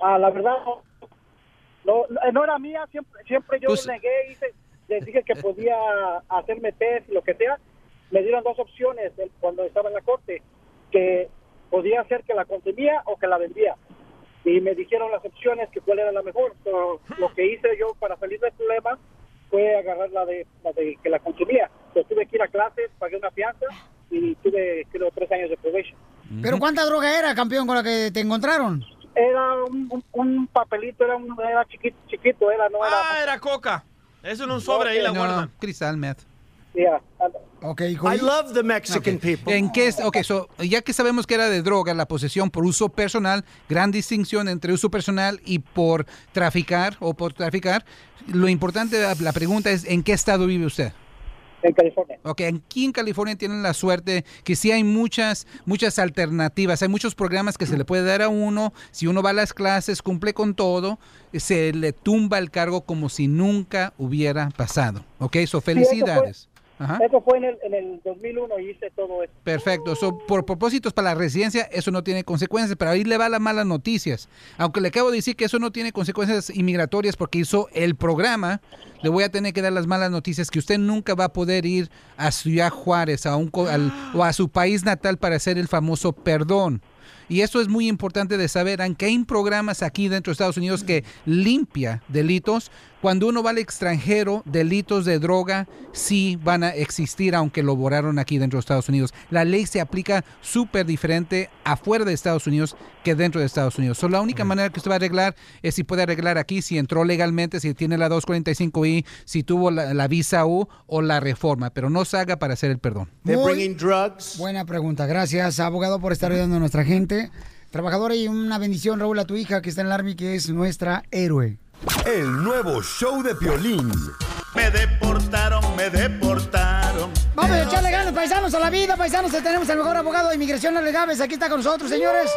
Ah, la verdad, no, no, no era mía, siempre, siempre yo Pues- negué, hice, les dije que podía hacerme test y lo que sea. Me dieron dos opciones de- cuando estaba en la corte, que podía ser que la consumía o que la vendía. Y me dijeron las opciones que cuál era la mejor. So, lo que hice yo para salir del problema fue agarrar la de, la de que la consumía. So, tuve que ir a clases, pagué una fianza y tuve, creo, tres años de probation. ¿Pero cuánta droga era, campeón, con la que te encontraron? Era un, un- un papelito, era, un, era chiquito, chiquito, era, no era... Ah, era coca. Eso en un sobre, ahí la No, guardan. cristal meth. Yeah. Ok, I love the Mexican people. ¿En qué es? Ok, so, ya que sabemos que era de droga, la posesión por uso personal, gran distinción entre uso personal y por traficar o por traficar. Lo importante, la, la pregunta es, ¿en qué estado vive usted? En California. Ok, aquí en California tienen la suerte que sí hay muchas, muchas alternativas. Hay muchos programas que se le puede dar a uno. Si uno va a las clases, cumple con todo, se le tumba el cargo como si nunca hubiera pasado. Ok, so felicidades. Ajá. Eso fue en el, en el 2001 y hice todo eso. Perfecto. So, por propósitos para la residencia, eso no tiene consecuencias, pero ahí le va las malas noticias. Aunque le acabo de decir que eso no tiene consecuencias inmigratorias porque hizo el programa, le voy a tener que dar las malas noticias que usted nunca va a poder ir a Ciudad Juárez a un, al- o a su país natal para hacer el famoso perdón. Y eso es muy importante de saber, aunque hay programas aquí dentro de Estados Unidos que limpia delitos, cuando uno va al extranjero, delitos de droga sí van a existir, aunque lo borraron aquí dentro de Estados Unidos. La ley se aplica súper diferente afuera de Estados Unidos que dentro de Estados Unidos. So, la única manera que usted va a arreglar es si puede arreglar aquí, si entró legalmente, si tiene la 245I, si tuvo la, la visa U o la reforma, pero no se haga para hacer el perdón. Muy Buena pregunta. Gracias, abogado, por estar ayudando a nuestra gente. Trabajadora y una bendición, Raúl, a tu hija que está en el Army, que es nuestra héroe. El nuevo show de Piolín. Me deportaron, me deportaron. Vamos a echarle ganas, paisanos, a la vida, paisanos. Tenemos al mejor abogado de inmigración, Ale Gávez. Aquí está con nosotros, señores.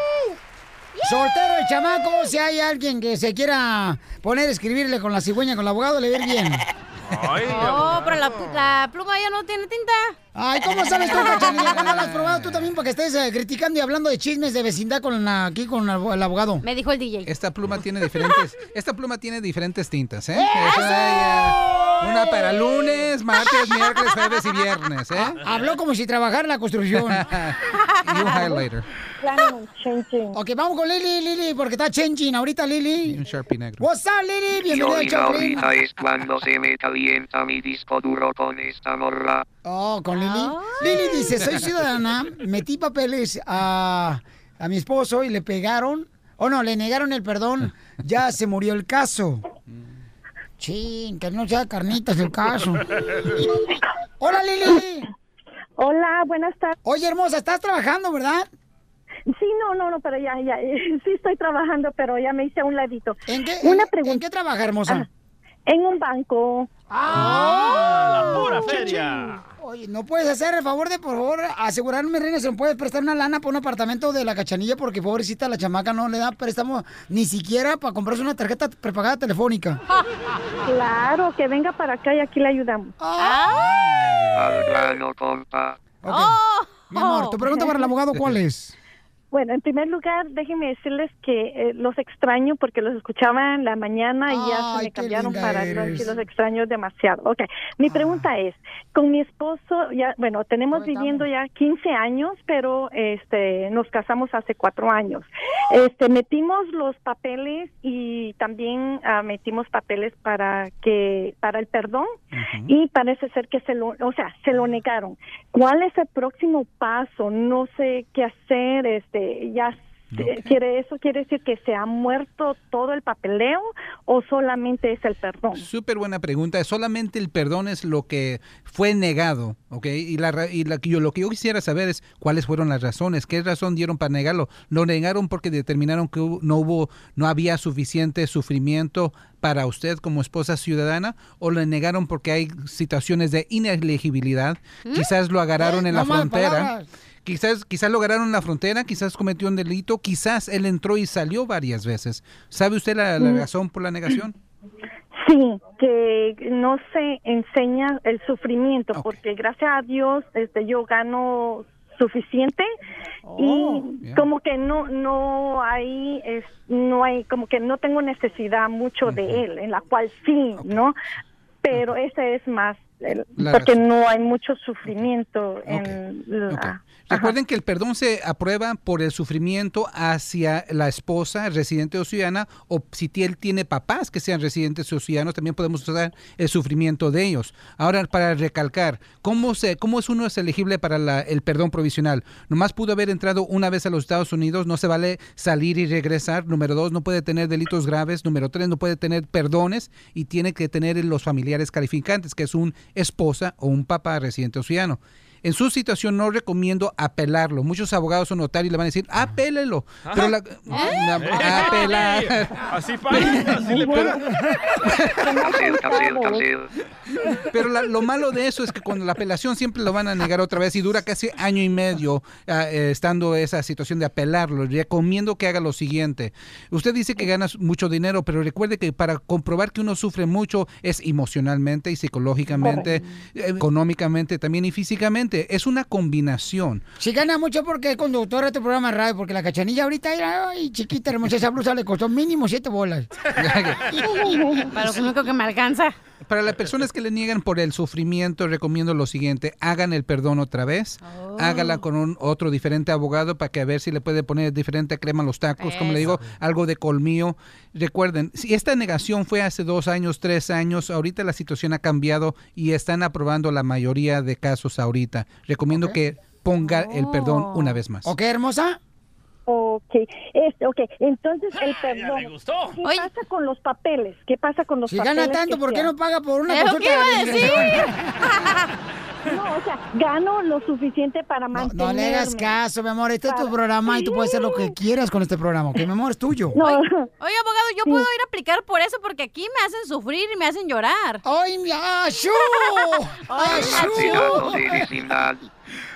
Soltero el chamaco, si hay alguien que se quiera poner a escribirle con la cigüeña, con el abogado, le va a ir bien. Oh, pero la, la pluma ya no tiene tinta. Ay, ¿cómo sabes tú, Cachanilla? que no la has probado tú también para que estés eh, criticando y hablando de chismes de vecindad con la- aquí con el, el abogado? Me dijo el DJ. Esta pluma tiene diferentes, esta pluma tiene diferentes tintas, ¿eh? Esa, ya, una para lunes, martes, miércoles, jueves y viernes, ¿eh? Habló como si trabajara en la construcción. y un highlighter. Ok, vamos con Lili, Lili, porque está changing ahorita, Lili. Un Sharpie negro. What's up, Lili? Bienvenida ahorita es cuando se me calienta mi disco duro con esta morra. Oh, con Lili. Lili dice, soy ciudadana, metí papeles a, a mi esposo y le pegaron. Oh, no, le negaron el perdón. Ya se murió el caso. Chin, que no sea carnitas el caso. Hola, Lili. Hola, buenas tardes. Oye, hermosa, estás trabajando, ¿verdad? Sí, no, no, no, pero ya, ya, sí estoy trabajando, pero ya me hice a un ladito. ¿En qué, Una pregunta. ¿En qué trabaja, hermosa? en un banco. ¡Ah! La pura feria. Oye, ¿no puedes hacer el favor de, por favor, asegurarme, reina, se me puedes prestar una lana para un apartamento de la cachanilla? Porque, pobrecita, la chamaca no le da préstamo ni siquiera para comprarse una tarjeta prepagada telefónica. Claro, que venga para acá y aquí le ayudamos. Al grano, compa. Mi amor, tu pregunta para el abogado, ¿cuál es? Bueno, en primer lugar, déjenme decirles que eh, los extraño porque los escuchaba en la mañana y ya se me cambiaron para noche, los extraño demasiado. Ok, mi pregunta es, con mi esposo, ya, bueno, tenemos viviendo ya 15 años, pero este, nos casamos hace cuatro años. Este, metimos los papeles y también ah, metimos papeles para que, para el perdón y parece ser que se lo, o sea, se lo negaron. ¿Cuál es el próximo paso? No sé qué hacer, este, ya eh, quiere eso quiere decir que se ha muerto todo el papeleo o solamente es el perdón. Súper buena pregunta. Solamente el perdón es lo que fue negado, ¿ok? Y, la, y la yo, lo que yo quisiera saber es cuáles fueron las razones. ¿Qué razón dieron para negarlo? ¿Lo negaron porque determinaron que no hubo, no había suficiente sufrimiento para usted como esposa ciudadana? ¿O lo negaron porque hay situaciones de inelegibilidad? ¿Mm? Quizás lo agarraron Eh, en no la frontera. palabras. Quizás, quizás lo agarraron en la frontera, quizás cometió un delito, quizás él entró y salió varias veces. ¿Sabe usted la, la Mm. razón por la negación? Sí, que no se enseña el sufrimiento porque gracias a Dios este yo gano suficiente y como que no no hay es, no hay como que no tengo necesidad mucho de él en la cual sí, ¿no? Pero ese es más el- porque razón. no hay mucho sufrimiento en la Recuerden que el perdón se aprueba por el sufrimiento hacia la esposa residente o ciudadana o si él tiene papás que sean residentes o ciudadanos también podemos usar el sufrimiento de ellos. Ahora para recalcar, ¿cómo, se, cómo es uno es elegible para la- el perdón provisional? Nomás pudo haber entrado una vez a los Estados Unidos, no se vale salir y regresar. Número dos, no puede tener delitos graves. Número tres, no puede tener perdones y tiene que tener los familiares calificantes, que es un esposa o un papá residente o ciudadano. En su situación no recomiendo apelarlo. Muchos abogados o notarios le van a decir, apélelo. Pero la, ¿Eh? apelar. Así pasa, así le pega. Cancel, cancel, cancel. Pero la- lo malo de eso es que cuando la apelación siempre lo van a negar otra vez y dura casi año y medio ah, eh, estando esa situación de apelarlo. Recomiendo que haga lo siguiente. Usted dice que gana mucho dinero, pero recuerde que para comprobar que uno sufre mucho es emocionalmente y psicológicamente, eh, económicamente también y físicamente. Es una combinación. Si gana mucho porque es conductora de este programa de radio, porque la cachanilla ahorita, ay, chiquita, hermosa, esa blusa le costó mínimo siete bolas. Para lo único que me alcanza. Para las personas que le niegan por el sufrimiento, recomiendo lo siguiente, hagan el perdón otra vez, hágala con un otro diferente abogado para que a ver si le puede poner diferente crema a los tacos, como le digo, algo de colmillo. Recuerden, si esta negación fue hace dos años, tres años, ahorita la situación ha cambiado y están aprobando la mayoría de casos ahorita. Recomiendo que ponga el perdón una vez más. ¿Ok, hermosa? Ok, este, okay. entonces el perdón. ¿Qué pasa con los papeles? ¿Qué pasa con los Si papeles? gana tanto, que ¿por qué no paga por una ¿Es lo consulta que iba a decir? No, o sea, gano lo suficiente para mantenerme. no le hagas caso, mi amor. Este es tu programa y tú puedes hacer lo que quieras con este programa, ¿ok? Mi amor, es tuyo. Oye, abogado, yo puedo ir a aplicar por eso porque aquí me hacen sufrir y me hacen llorar. ¡Ay, mi de vecindad.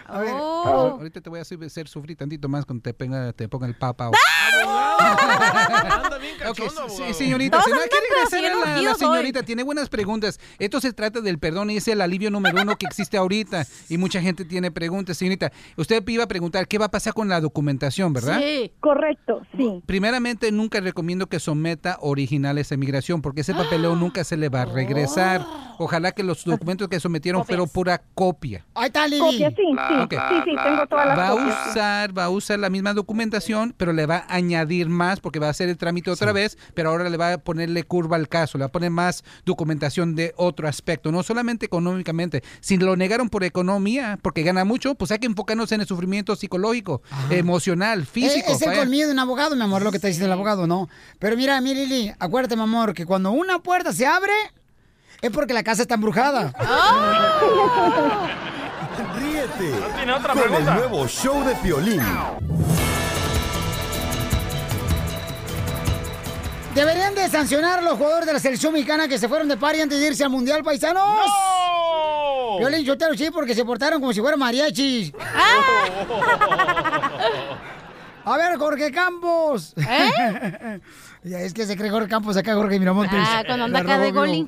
A ver, Oh. ahorita te voy a hacer, sufrir tantito más cuando te, ponga- te ponga el papa. Anda bien cachondo, sí, señorita, me andan quiere regresar a la, señorita, tiene buenas preguntas. Esto se trata del perdón y es el alivio número uno que existe ahorita y mucha gente tiene preguntas. Señorita, usted iba a preguntar qué va a pasar con la documentación, ¿verdad? Sí, correcto, sí. Primeramente, nunca recomiendo que someta originales a inmigración porque ese papeleo nunca se le va a regresar. Ojalá que los documentos que sometieron fueron pura copia. Ahí está, Lili? Copia, sí, sí, Sí, sí, tengo todas las va a usar, va a usar la misma documentación, pero le va a añadir más porque va a hacer el trámite otra vez, pero ahora le va a ponerle curva al caso, le va a poner más documentación de otro aspecto, no solamente económicamente. Si lo negaron por economía, porque gana mucho, pues hay que enfocarnos en el sufrimiento psicológico, emocional, físico. Eh, Es, el colmillo de un abogado, mi amor, lo que está diciendo el abogado, ¿no? Pero mira, mi Lili, acuérdate, mi amor, que cuando una puerta se abre, es porque la casa está embrujada. Ríete tiene otra con pregunta. el nuevo show de Piolín. Deberían de sancionar a los jugadores de la selección mexicana que se fueron de party antes de irse al Mundial, paisanos. ¡No! Yo le sí, porque se portaron como si fueran mariachis. A ver, Jorge Campos. Ya es que se cree Jorge Campos acá, Jorge Miramontes. Ah, cuando anda acá de Goli.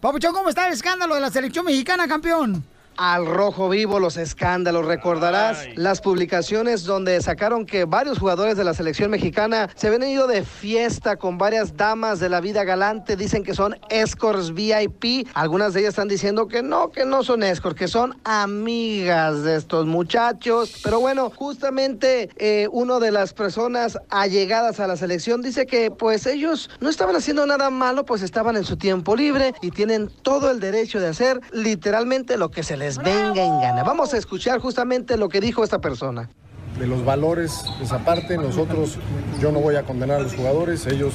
Papuchón, ¿cómo está el escándalo de la selección mexicana, campeón? Al rojo vivo los escándalos, recordarás las publicaciones donde sacaron que varios jugadores de la selección mexicana se habían ido de fiesta con varias damas de la vida galante, dicen que son escorts VIP, algunas de ellas están diciendo que no, que no son escorts, que son amigas de estos muchachos, pero bueno, justamente eh, uno de las personas allegadas a la selección dice que pues ellos no estaban haciendo nada malo, pues estaban en su tiempo libre y tienen todo el derecho de hacer literalmente lo que se les venga en gana. Vamos a escuchar justamente lo que dijo esta persona. de los valores esa parte. Nosotros, yo no voy a condenar a los jugadores, ellos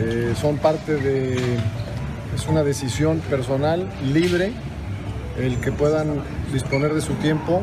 eh, son parte de, es una decisión personal, libre, el que puedan disponer de su tiempo.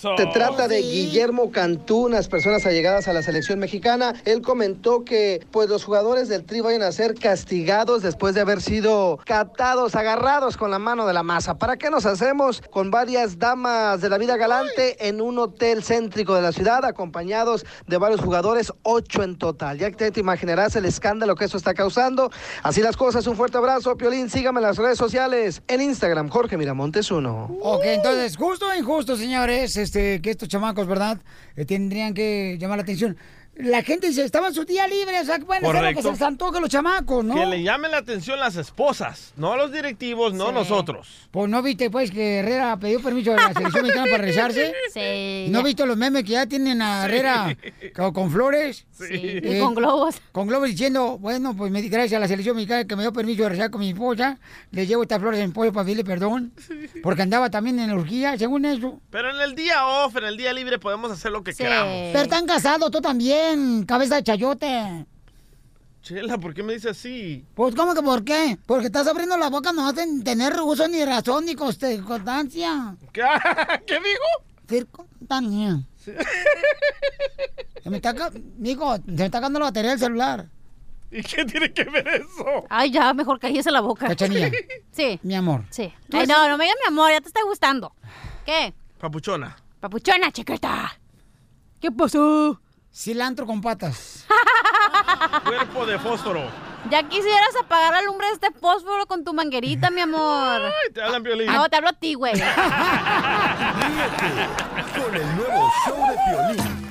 Se trata de Guillermo Cantú, unas personas allegadas a la selección mexicana. Él comentó que pues los jugadores del Tri vayan a ser castigados después de haber sido catados, agarrados con la mano de la masa. ¿Para qué nos hacemos con varias damas de la vida galante en un hotel céntrico de la ciudad, acompañados de varios jugadores, ocho en total? Ya que te imaginarás el escándalo que eso está causando. Así las cosas, un fuerte abrazo, Piolín. Sígame en las redes sociales, en Instagram, Jorge Miramontes 1. Ok, entonces, justo o injusto, señores, este, que estos chamacos, ¿verdad? Eh, tendrían que llamar la atención. La gente dice, estaban en su día libre, o sea, que pueden hacer lo que Correcto. se les antoje los chamacos, ¿no? Que le llamen la atención las esposas, no los directivos, no Sí. nosotros. Pues no viste, pues, que Herrera pidió permiso a la selección mexicana para regresarse. Sí. ¿No viste los memes que ya tienen a Herrera con, con flores? Eh, Sí. Y con globos. Con globos diciendo, bueno, pues me, gracias a la selección mexicana que me dio permiso de regresar con mi esposa, le llevo estas flores en pollo para pedirle perdón, porque andaba también en orgía, según eso. Pero en el día off, en el día libre, podemos hacer lo que queramos. Pero están casados, tú también, cabeza de chayote. Chela, ¿por qué me dice así? Pues, ¿cómo que por qué? Porque estás abriendo la boca, no hacen tener uso ni razón ni constancia. ¿Qué, ¿Qué digo? Circunstancia. Se me está, ca- Mijo, se me está la batería del celular. ¿Y qué tiene que ver eso? Ay, ya, mejor cállese la boca. Cachanilla. Sí. Mi amor. Sí. Ay, no, no me digas mi amor, ya te está gustando. ¿Qué? Papuchona. Papuchona, chiquita. ¿Qué pasó? Cilantro con patas. Cuerpo de fósforo. Ya quisieras apagar la lumbre de este fósforo con tu manguerita, mi amor. Ay, te hablan violín. No, te hablo a ti, güey. Con el nuevo show de Piolín.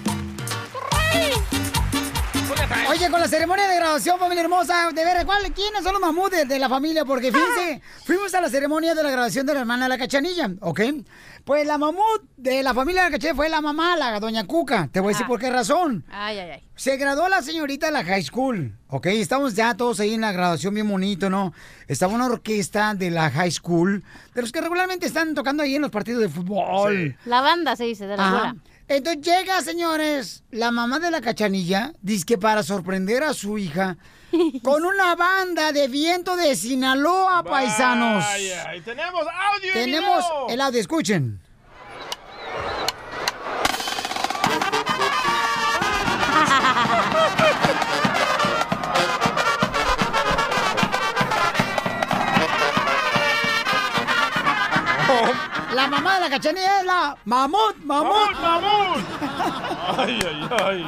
Oye, con la ceremonia de graduación, familia hermosa, de ver, ¿cuál, ¿quiénes son los mamuts de, la familia? Porque fíjense, fuimos a la ceremonia de la graduación de la hermana de la cachanilla, ¿ok? Pues la mamut de la familia de la cachanilla fue la mamá, la doña Cuca. Te voy a decir por qué razón. Ay, ay, ay. Se graduó la señorita de la high school, ¿ok? Estamos ya todos ahí en la graduación bien bonito, ¿no? Estaba una orquesta de la high school, de los que regularmente están tocando ahí en los partidos de fútbol. La banda se dice, de la Ajá. Entonces llega, señores, la mamá de la cachanilla, dice que para sorprender a su hija, con una banda de viento de Sinaloa, paisanos. Vaya, y tenemos audio y Tenemos video. el audio, escuchen. Mamá de la cachanilla es la mamut, mamut, mamut. Ay, ay, ay.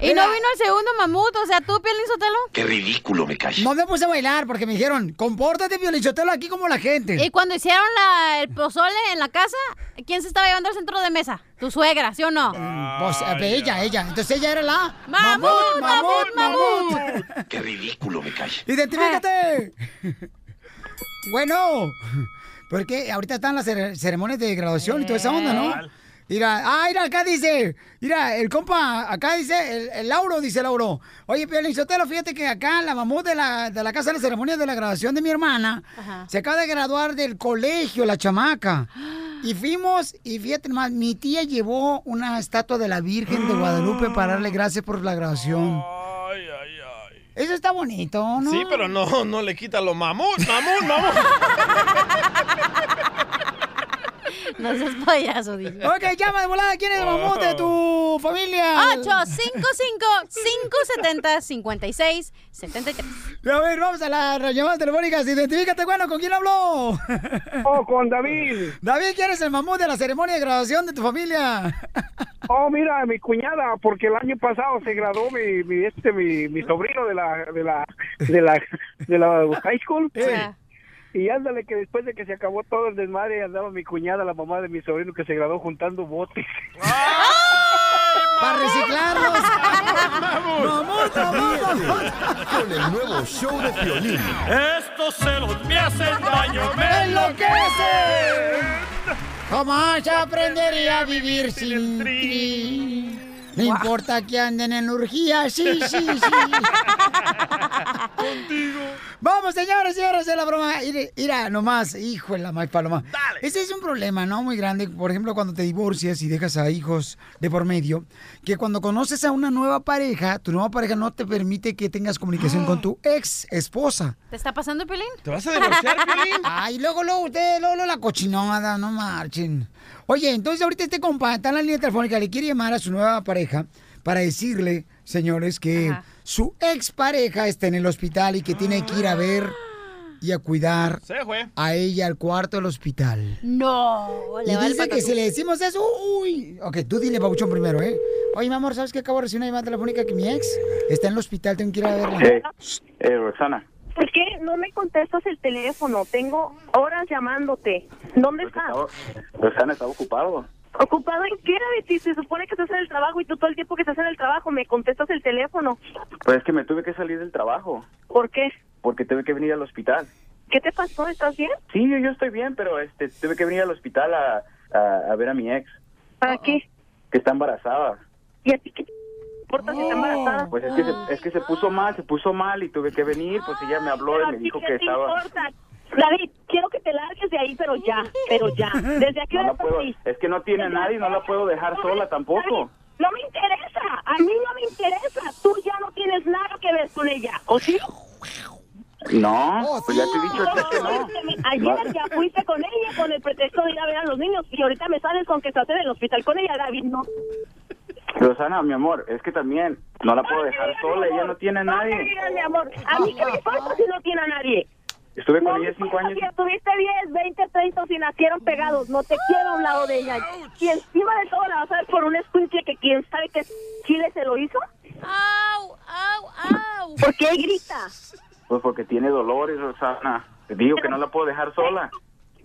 Y no vino el segundo mamut, o sea, tú, Pielín Sotelo. Qué ridículo me cae. No me puse a bailar porque me dijeron, compórtate, Violichotelo, aquí como la gente. Y cuando hicieron la- el pozole en la casa, ¿quién se estaba llevando al centro de mesa? Tu suegra, ¿sí o no? Pues, eh, ella, ella. Entonces ella era la... ¡Mamut, mamut, mamut! Qué ridículo me cae. ¡Identifícate! bueno, Porque ahorita están las cere- ceremonias de graduación y toda esa onda, ¿no? Mira, ah, mira, acá dice, mira, el compa, acá dice, el, el Lauro, dice Lauro. Oye, Piolín Sotelo, fíjate que acá la mamut de la, de la casa de la ceremonia de la graduación de mi hermana se acaba de graduar del colegio, la chamaca. Y fuimos, y fíjate más, mi tía llevó una estatua de la Virgen de Guadalupe para darle gracias por la graduación. Eso está bonito, ¿no? Sí, pero no, no le quita lo mamut, mamut, mamut. No seas payaso, dije. Ok, llama de volada. ¿Quién es el mamut de tu familia? 855-570-5673. A ver, vamos a las llamadas telefónicas. Identifícate, bueno, ¿con quién habló? Oh, con David. David, ¿quién es el mamut de la ceremonia de graduación de tu familia? Oh, mira, mi cuñada, porque el año pasado se graduó mi, mi, este, mi, mi sobrino de la, de la, de la, de la high school. Y ándale que después de que se acabó todo el desmadre, andaba mi cuñada, la mamá de mi sobrino, que se graduó juntando botes. ¡Para reciclarlos! ¡Mamut, Con el nuevo show de Piolín. Estos celos me hacen daño, ¡Me enloquece! Jamás aprendería a vivir sin ti. No importa que anden en urgía, sí, sí, sí. Contigo. Vamos, señores, señores, de la broma. Mira, nomás, hijo de la más paloma. Ese es un problema, ¿no? Muy grande. Por ejemplo, cuando te divorcias y dejas a hijos de por medio, que cuando conoces a una nueva pareja, tu nueva pareja no te permite que tengas comunicación con tu ex esposa. ¿Te está pasando, Pelín? ¿Te vas a divorciar, Piolín? Ay, luego, luego, ustedes, luego, luego la cochinada, no marchen. Oye, entonces ahorita este compa está en la línea telefónica, le quiere llamar a su nueva pareja para decirle, señores, que su expareja está en el hospital y que tiene que ir a ver y a cuidar a ella al cuarto del hospital. No. Y dice que si le decimos eso, uy. Ok, tú dile, Pabuchón, primero, ¿eh? Oye, mi amor, ¿sabes qué? Acabo de recibir una llamada telefónica que mi ex está en el hospital, tengo que ir a verla. Eh, eh, Roxana, ¿Por qué no me contestas el teléfono? Tengo horas llamándote. ¿Dónde estás? estaba- estaba ocupado. ¿Ocupado en qué, Betty? Se supone que estás en el trabajo y tú todo el tiempo que estás en el trabajo me contestas el teléfono. Pues es que me tuve que salir del trabajo ¿Por qué? porque tuve que venir al hospital. ¿Qué te pasó? ¿Estás bien? Sí, yo, yo estoy bien, pero este tuve que venir al hospital a, a, a ver a mi ex, ¿Para qué? que está embarazada. ¿Y a ti qué te importa si está embarazada? Pues es que, se, es que se puso mal, se puso mal y tuve que venir, pues ella me habló Pero y me dijo que te estaba... importa? David, quiero que te largues de ahí, pero ya, pero ya. ¿Desde aquí No la puedo, es que no tiene a nadie, no la puedo dejar sola tampoco. No me interesa, a mí no me interesa. Tú ya no tienes nada que ver con ella, ¿o sí? No, pues ya te he dicho a ti que no. Ayer ya fuiste con ella con el pretexto de ir a ver a los niños y ahorita me sales con que estás en el hospital con ella, David, no. Rosana, mi amor, es que también no la puedo dejar sola, ella no tiene a No me nadie. digas, mi amor, a mí qué me importa si no tiene a nadie. Estuve con No ella cinco años. Si estuviste 10, 20, 30 si nacieron pegados, no te quiero a un lado de ella. Y encima de todo la vas a ver por un escuincle que quién sabe que Chile se lo hizo. ¡Au, au, au! ¿Por qué grita? Pues porque tiene dolores, Rosana. Te digo que no la puedo dejar sola.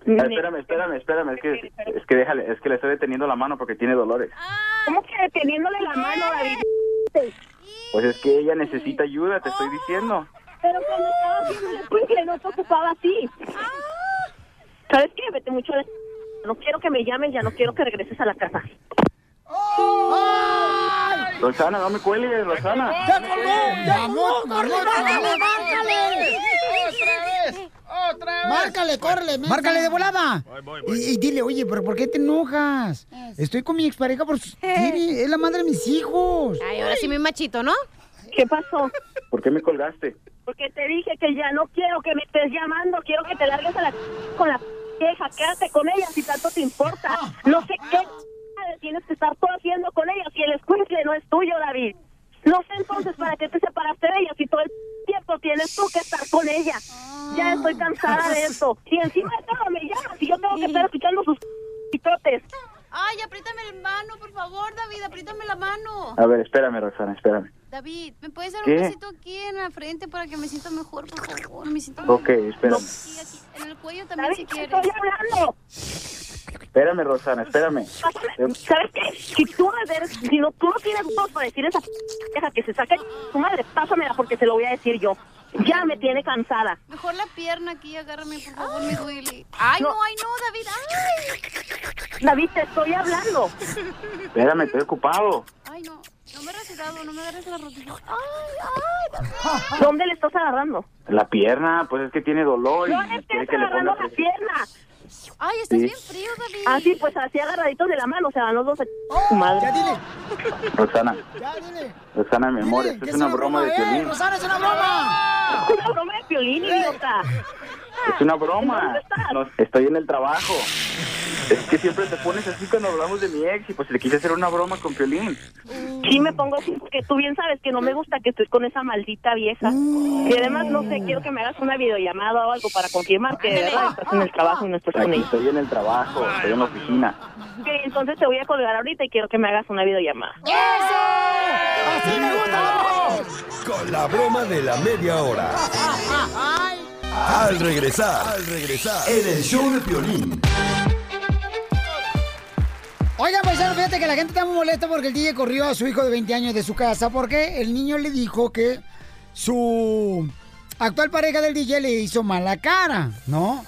Ah, espérame, espérame, espérame, es que, es que déjale, es que le estoy deteniendo la mano porque tiene dolores. ¿Cómo que deteniéndole la mano, David? Pues es que ella necesita ayuda, te estoy diciendo. Pero cuando estaba haciendo el escuincle no te ocupaba así. ¿Sabes qué? Vete mucho de... No quiero que me llames, ya no quiero que regreses a la casa. Rosana, no me cuelgues, Rosana. ¡Ya colgó! ¡Mamut, mamut, márcale, márcale! ¡Otra vez! ¡Otra vez! Márcale, córrele, márcale de volada. Y, y dile, oye, pero ¿por qué te enojas? Estoy con mi expareja por es la madre de mis hijos. Ay, ahora sí muy machito, ¿no? ¿Qué pasó? ¿Por qué me colgaste? Porque te dije que ya no quiero que me estés llamando, quiero que te largues a la con la vieja, quédate con ella si tanto te importa. No sé qué tienes que estar tú haciendo con ella si el escuincle no es tuyo, David. No sé entonces para qué te separaste de ella si todo el tiempo tienes tú que estar con ella. Ya estoy cansada de esto. Y encima de todo me llamas y yo tengo que estar escuchando sus pitotes. Ay, apriétame la mano, por favor, David, apriétame la mano. A ver, espérame, Rosana, espérame. David, ¿me puedes dar ¿Qué? un besito aquí en la frente para que me sienta mejor, por favor? Me siento mejor. Ok, espérame. Sí, aquí, en el cuello también, si quieres. estoy hablando. Espérame, Rosana, espérame. ¿Sabes qué? Si tú no eres, si no, tú no tienes voz para decir esa vieja que se saque tu madre, pásamela porque se lo voy a decir yo. Ya me tiene cansada. Mejor la pierna aquí, agárrame, por favor, mi Willy. Ay, no, ay, no, David, ay. David, te estoy hablando. Espérame, estoy ocupado. Ay, no, no me he retirado, no me agarres la rodilla. Ay, ay. ¿Dónde le estás agarrando? La pierna, pues es que tiene dolor No le le agarrando la pierna. Ay, estás Sí. bien frío, David. Así, pues así agarraditos de la mano, o sea, los dos. Oh, Tu madre. Roxana, Ya, dile. Roxana, mi amor, esto es una broma de eh, violín. Rosana, es una broma. Es una broma de violín, idiota. Es una broma. No, estoy en el trabajo. Es que siempre te pones así cuando hablamos de mi ex y pues le quise hacer una broma con Piolín. Sí, me pongo así porque tú bien sabes que no me gusta que estoy con esa maldita vieja. Y además, no sé, quiero que me hagas una videollamada o algo para confirmar que de verdad estás en el trabajo y no estás con ella. estoy en el trabajo, estoy en la oficina. Ok, entonces te voy a colgar ahorita y quiero que me hagas una videollamada. ¡Así me gusta! Con la broma de la media hora. Al regresar, al regresar, en el show de Piolín. Oigan, paisano, fíjate que la gente está muy molesta porque el DJ corrió a su hijo de 20 años de su casa porque el niño le dijo que su actual pareja del DJ le hizo mala cara, ¿no?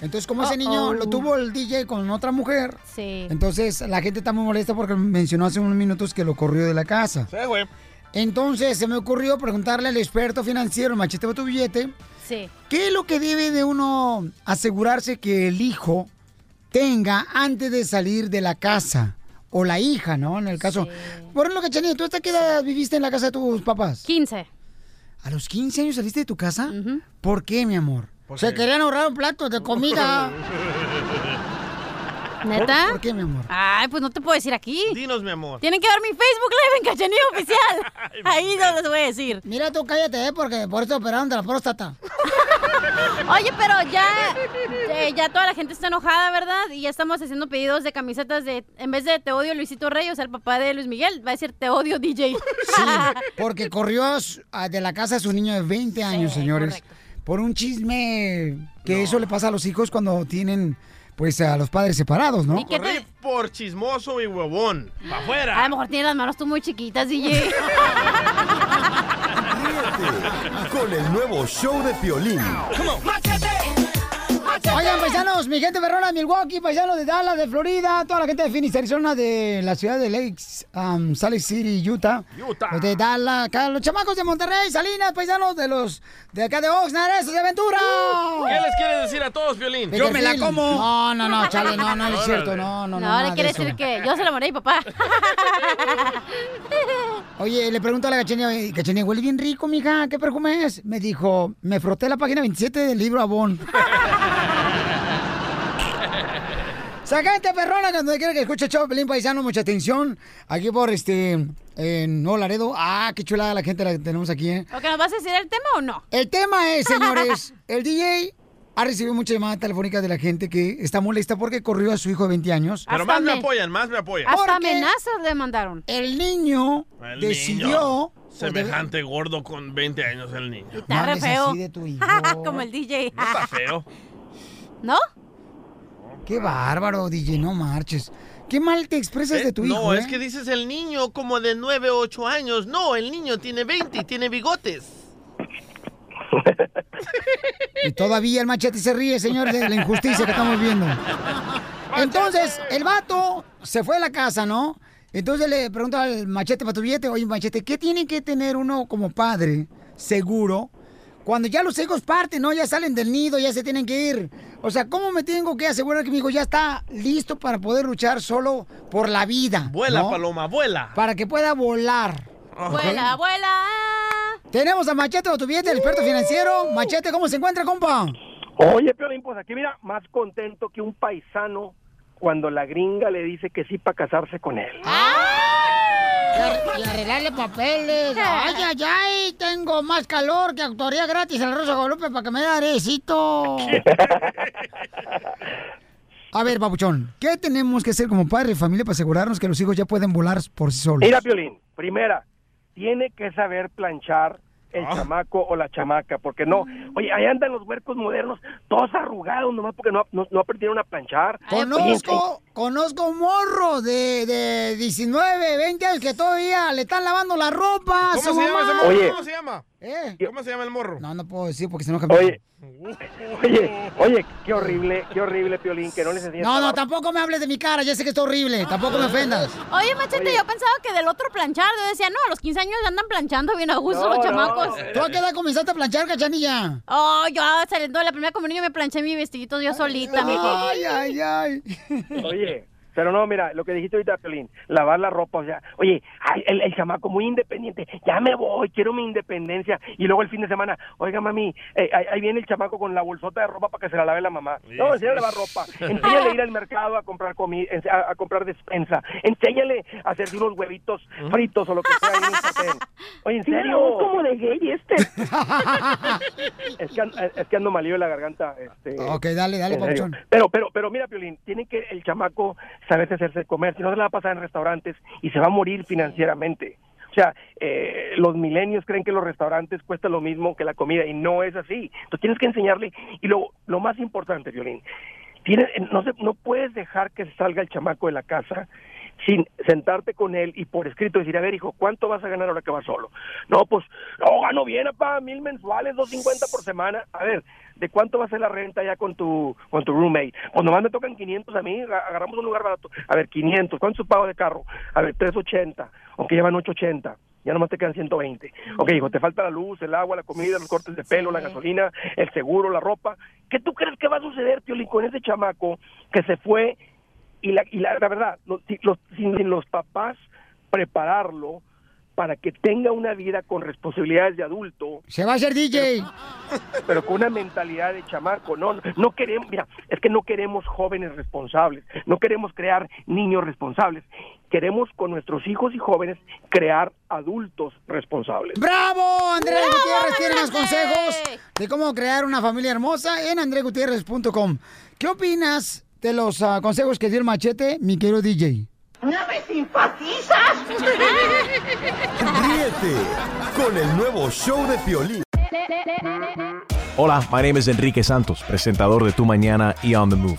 Entonces, como ese niño lo tuvo el DJ con otra mujer, Sí. entonces la gente está muy molesta porque mencionó hace unos minutos que lo corrió de la casa. Sí, güey. Entonces, se me ocurrió preguntarle al experto financiero, machete tu billete, Sí. ¿Qué es lo que debe de uno asegurarse que el hijo tenga antes de salir de la casa? O la hija, ¿no? En el caso. Por ejemplo, Cachanilla, ¿tú hasta qué edad viviste en la casa de tus papás? 15. ¿A los 15 años saliste de tu casa? ¿Por qué, mi amor? Se querían ahorrar un plato de comida. ¿Neta? ¿Por qué, mi amor? Ay, pues no te puedo decir aquí. Dinos, mi amor. Tienen que ver mi Facebook Live en Cachanilla Oficial. Ahí no les voy a decir. Mira, tú cállate, ¿eh? Porque por eso operaron de la próstata. Oye, pero ya, eh, ya toda la gente está enojada, ¿verdad? Y ya estamos haciendo pedidos de camisetas de, en vez de Te odio Luisito Rey, o sea, el papá de Luis Miguel, va a decir Te odio DJ. Sí, porque corrió a su- a- de la casa a su niño de 20 años, señores, por un chisme que eso le pasa a los hijos cuando tienen, pues, a los padres separados, ¿no? Corrí por chismoso y huevón. ¡Pa' afuera! A lo mejor tiene las manos tú muy chiquitas, DJ. Con el nuevo show de Piolín. Oigan, paisanos, mi gente perrona de Milwaukee, paisanos de Dallas, de Florida, toda la gente de Phoenix, Arizona, de la ciudad de Lakes, um, Salt Lake City, Utah. Utah. De Dallas, acá, los chamacos de Monterrey, Salinas, paisanos de los de acá de Oxnard, esos de aventura. ¿Qué les quieres decir a todos, Violín? De Delfín. No, no, no, chale, no, no, no es cierto, no, no, no. No, le quiere decir que yo se la mi papá. Oye, le pregunto a la cachenía, cachenía, huele bien rico, mija, ¿qué perfume es? Me dijo, me froté la página 27 del libro Avon. Sacante perrona, cuando quiera que escuche show, Pelín Paisano, mucha atención. Aquí por este, en Nuevo Laredo. Ah, qué chulada la gente la que tenemos aquí, ¿eh? ¿O que nos vas a decir el tema o no? El tema es, señores, el DJ ha recibido mucha llamada telefónica de la gente que está molesta porque corrió a su hijo de 20 años. Pero más me apoyan, más me apoyan. Hasta amenazas le mandaron. El niño El decidió... niño. Semejante gordo con 20 años el niño. Está re feo. así de tu hijo. Como el DJ. No está feo. ¿No? Qué bárbaro, DJ, no marches. Qué mal te expresas de tu hijo, No, ¿eh? es que dices el niño como de 9 o 8 años. No, el niño tiene 20 y tiene bigotes. Y todavía el machete se ríe, señor, de la injusticia que estamos viendo. Entonces, el vato se fue a la casa, ¿no? Entonces le pregunta al machete para tu billete, oye, machete, ¿qué tiene que tener uno como padre seguro cuando ya los hijos parten, ¿no? Ya salen del nido, ya se tienen que ir. O sea, ¿cómo me tengo que asegurar que mi hijo ya está listo para poder luchar solo por la vida? Vuela, ¿no? paloma, vuela. Para que pueda volar. Vuela, vuela. Tenemos a Machete tu billete, el experto financiero. Machete, ¿cómo se encuentra, compa? Oye, Piolín, pues aquí mira, más contento que un paisano cuando la gringa le dice que sí para casarse con él. Y Y arreglarle papeles. Ay, ay, ay, tengo más calor que autoría gratis en el Rosa Guadalupe para que me dé arecito. A ver, papuchón, ¿qué tenemos que hacer como padre de familia para asegurarnos que los hijos ya pueden volar por sí solos? Mira, Piolín, primera, tiene que saber planchar el chamaco o la chamaca, porque no, oye, ahí andan los huercos modernos, todos arrugados, nomás porque no, no, no aprendieron a planchar. Conozco, conozco un morro de, de 19, 20 años que todavía le están lavando la ropa a ¿Cómo su se llama ese mamá. morro? Oye. ¿Cómo se llama? ¿Eh? ¿Cómo se llama el morro? No, no puedo decir porque se enoja. Oye, oye, oye, qué horrible, qué horrible, Piolín, que no les enseñes No, no, tampoco me hables de mi cara, ya sé que está horrible, tampoco me ofendas. Oye, Machete, yo pensaba que del otro planchar. Yo decía, no, a los 15 años ya andan planchando bien a gusto No, los no. chamacos. ¿Tú a qué edad comenzaste a planchar, cachanilla? Oh, yo saliendo de la primera comunión me planché mi vestidito yo solita, mijo. Ay, ay, ay. Oye, pero no, mira, lo que dijiste ahorita, Piolín, lavar la ropa, o sea, oye, ay, el, el chamaco muy independiente, ya me voy, quiero mi independencia, y luego el fin de semana, oiga, mami, eh, ahí, ahí viene el chamaco con la bolsota de ropa para que se la lave la mamá. No, enséñale a lavar ropa, enséñale a ir al mercado a comprar comida, a, a comprar despensa, enséñale a hacerse unos huevitos fritos o lo que sea en sartén. Oye, ¿en serio? como de gay este. es, que, es que ando malío de la garganta. Este, Ok, dale, dale, en. Pero, pero, pero mira, Piolín, tiene que el chamaco saberse hacerse comer, si no se la va a pasar en restaurantes y se va a morir financieramente. O sea, eh, los milenios creen que los restaurantes cuestan lo mismo que la comida y no es así. Entonces tienes que enseñarle. Y lo, lo más importante, Violín, tienes, no, se, no puedes dejar que se salga el chamaco de la casa sin sentarte con él y por escrito decir, a ver, hijo, ¿cuánto vas a ganar ahora que vas solo? No, pues, no, gano bien, papá, mil mensuales, dos cincuenta por semana. A ver, ¿de cuánto va a ser la renta ya con tu con tu roommate? Pues nomás me tocan 500 a mí, aga- agarramos un lugar barato. A ver, 500, ¿cuánto es tu pago de carro? A ver, 380, aunque llevan 880. Ya nomás te quedan 120. Ok, hijo, te falta la luz, el agua, la comida, los cortes de pelo, la gasolina, el seguro, la ropa. ¿Qué tú crees que va a suceder, Piolín, con ese chamaco que se fue y la, y la, la verdad, los, si- los- sin, los papás prepararlo para que tenga una vida con responsabilidades de adulto, Se va a hacer DJ. pero con una mentalidad de chamaco. No, no queremos, mira, es que no queremos jóvenes responsables, no queremos crear niños responsables. Queremos con nuestros hijos y jóvenes crear adultos responsables. ¡Bravo! Andrés Gutiérrez tiene más consejos de cómo crear una familia hermosa en andresgutierrez.com. ¿Qué opinas de los ah, consejos que dio el machete, mi querido DJ? ¿No me simpatizas? Ríete con el nuevo show de Piolín. Hola, my name is Enrique Santos, presentador de Tu Mañana y On the Move.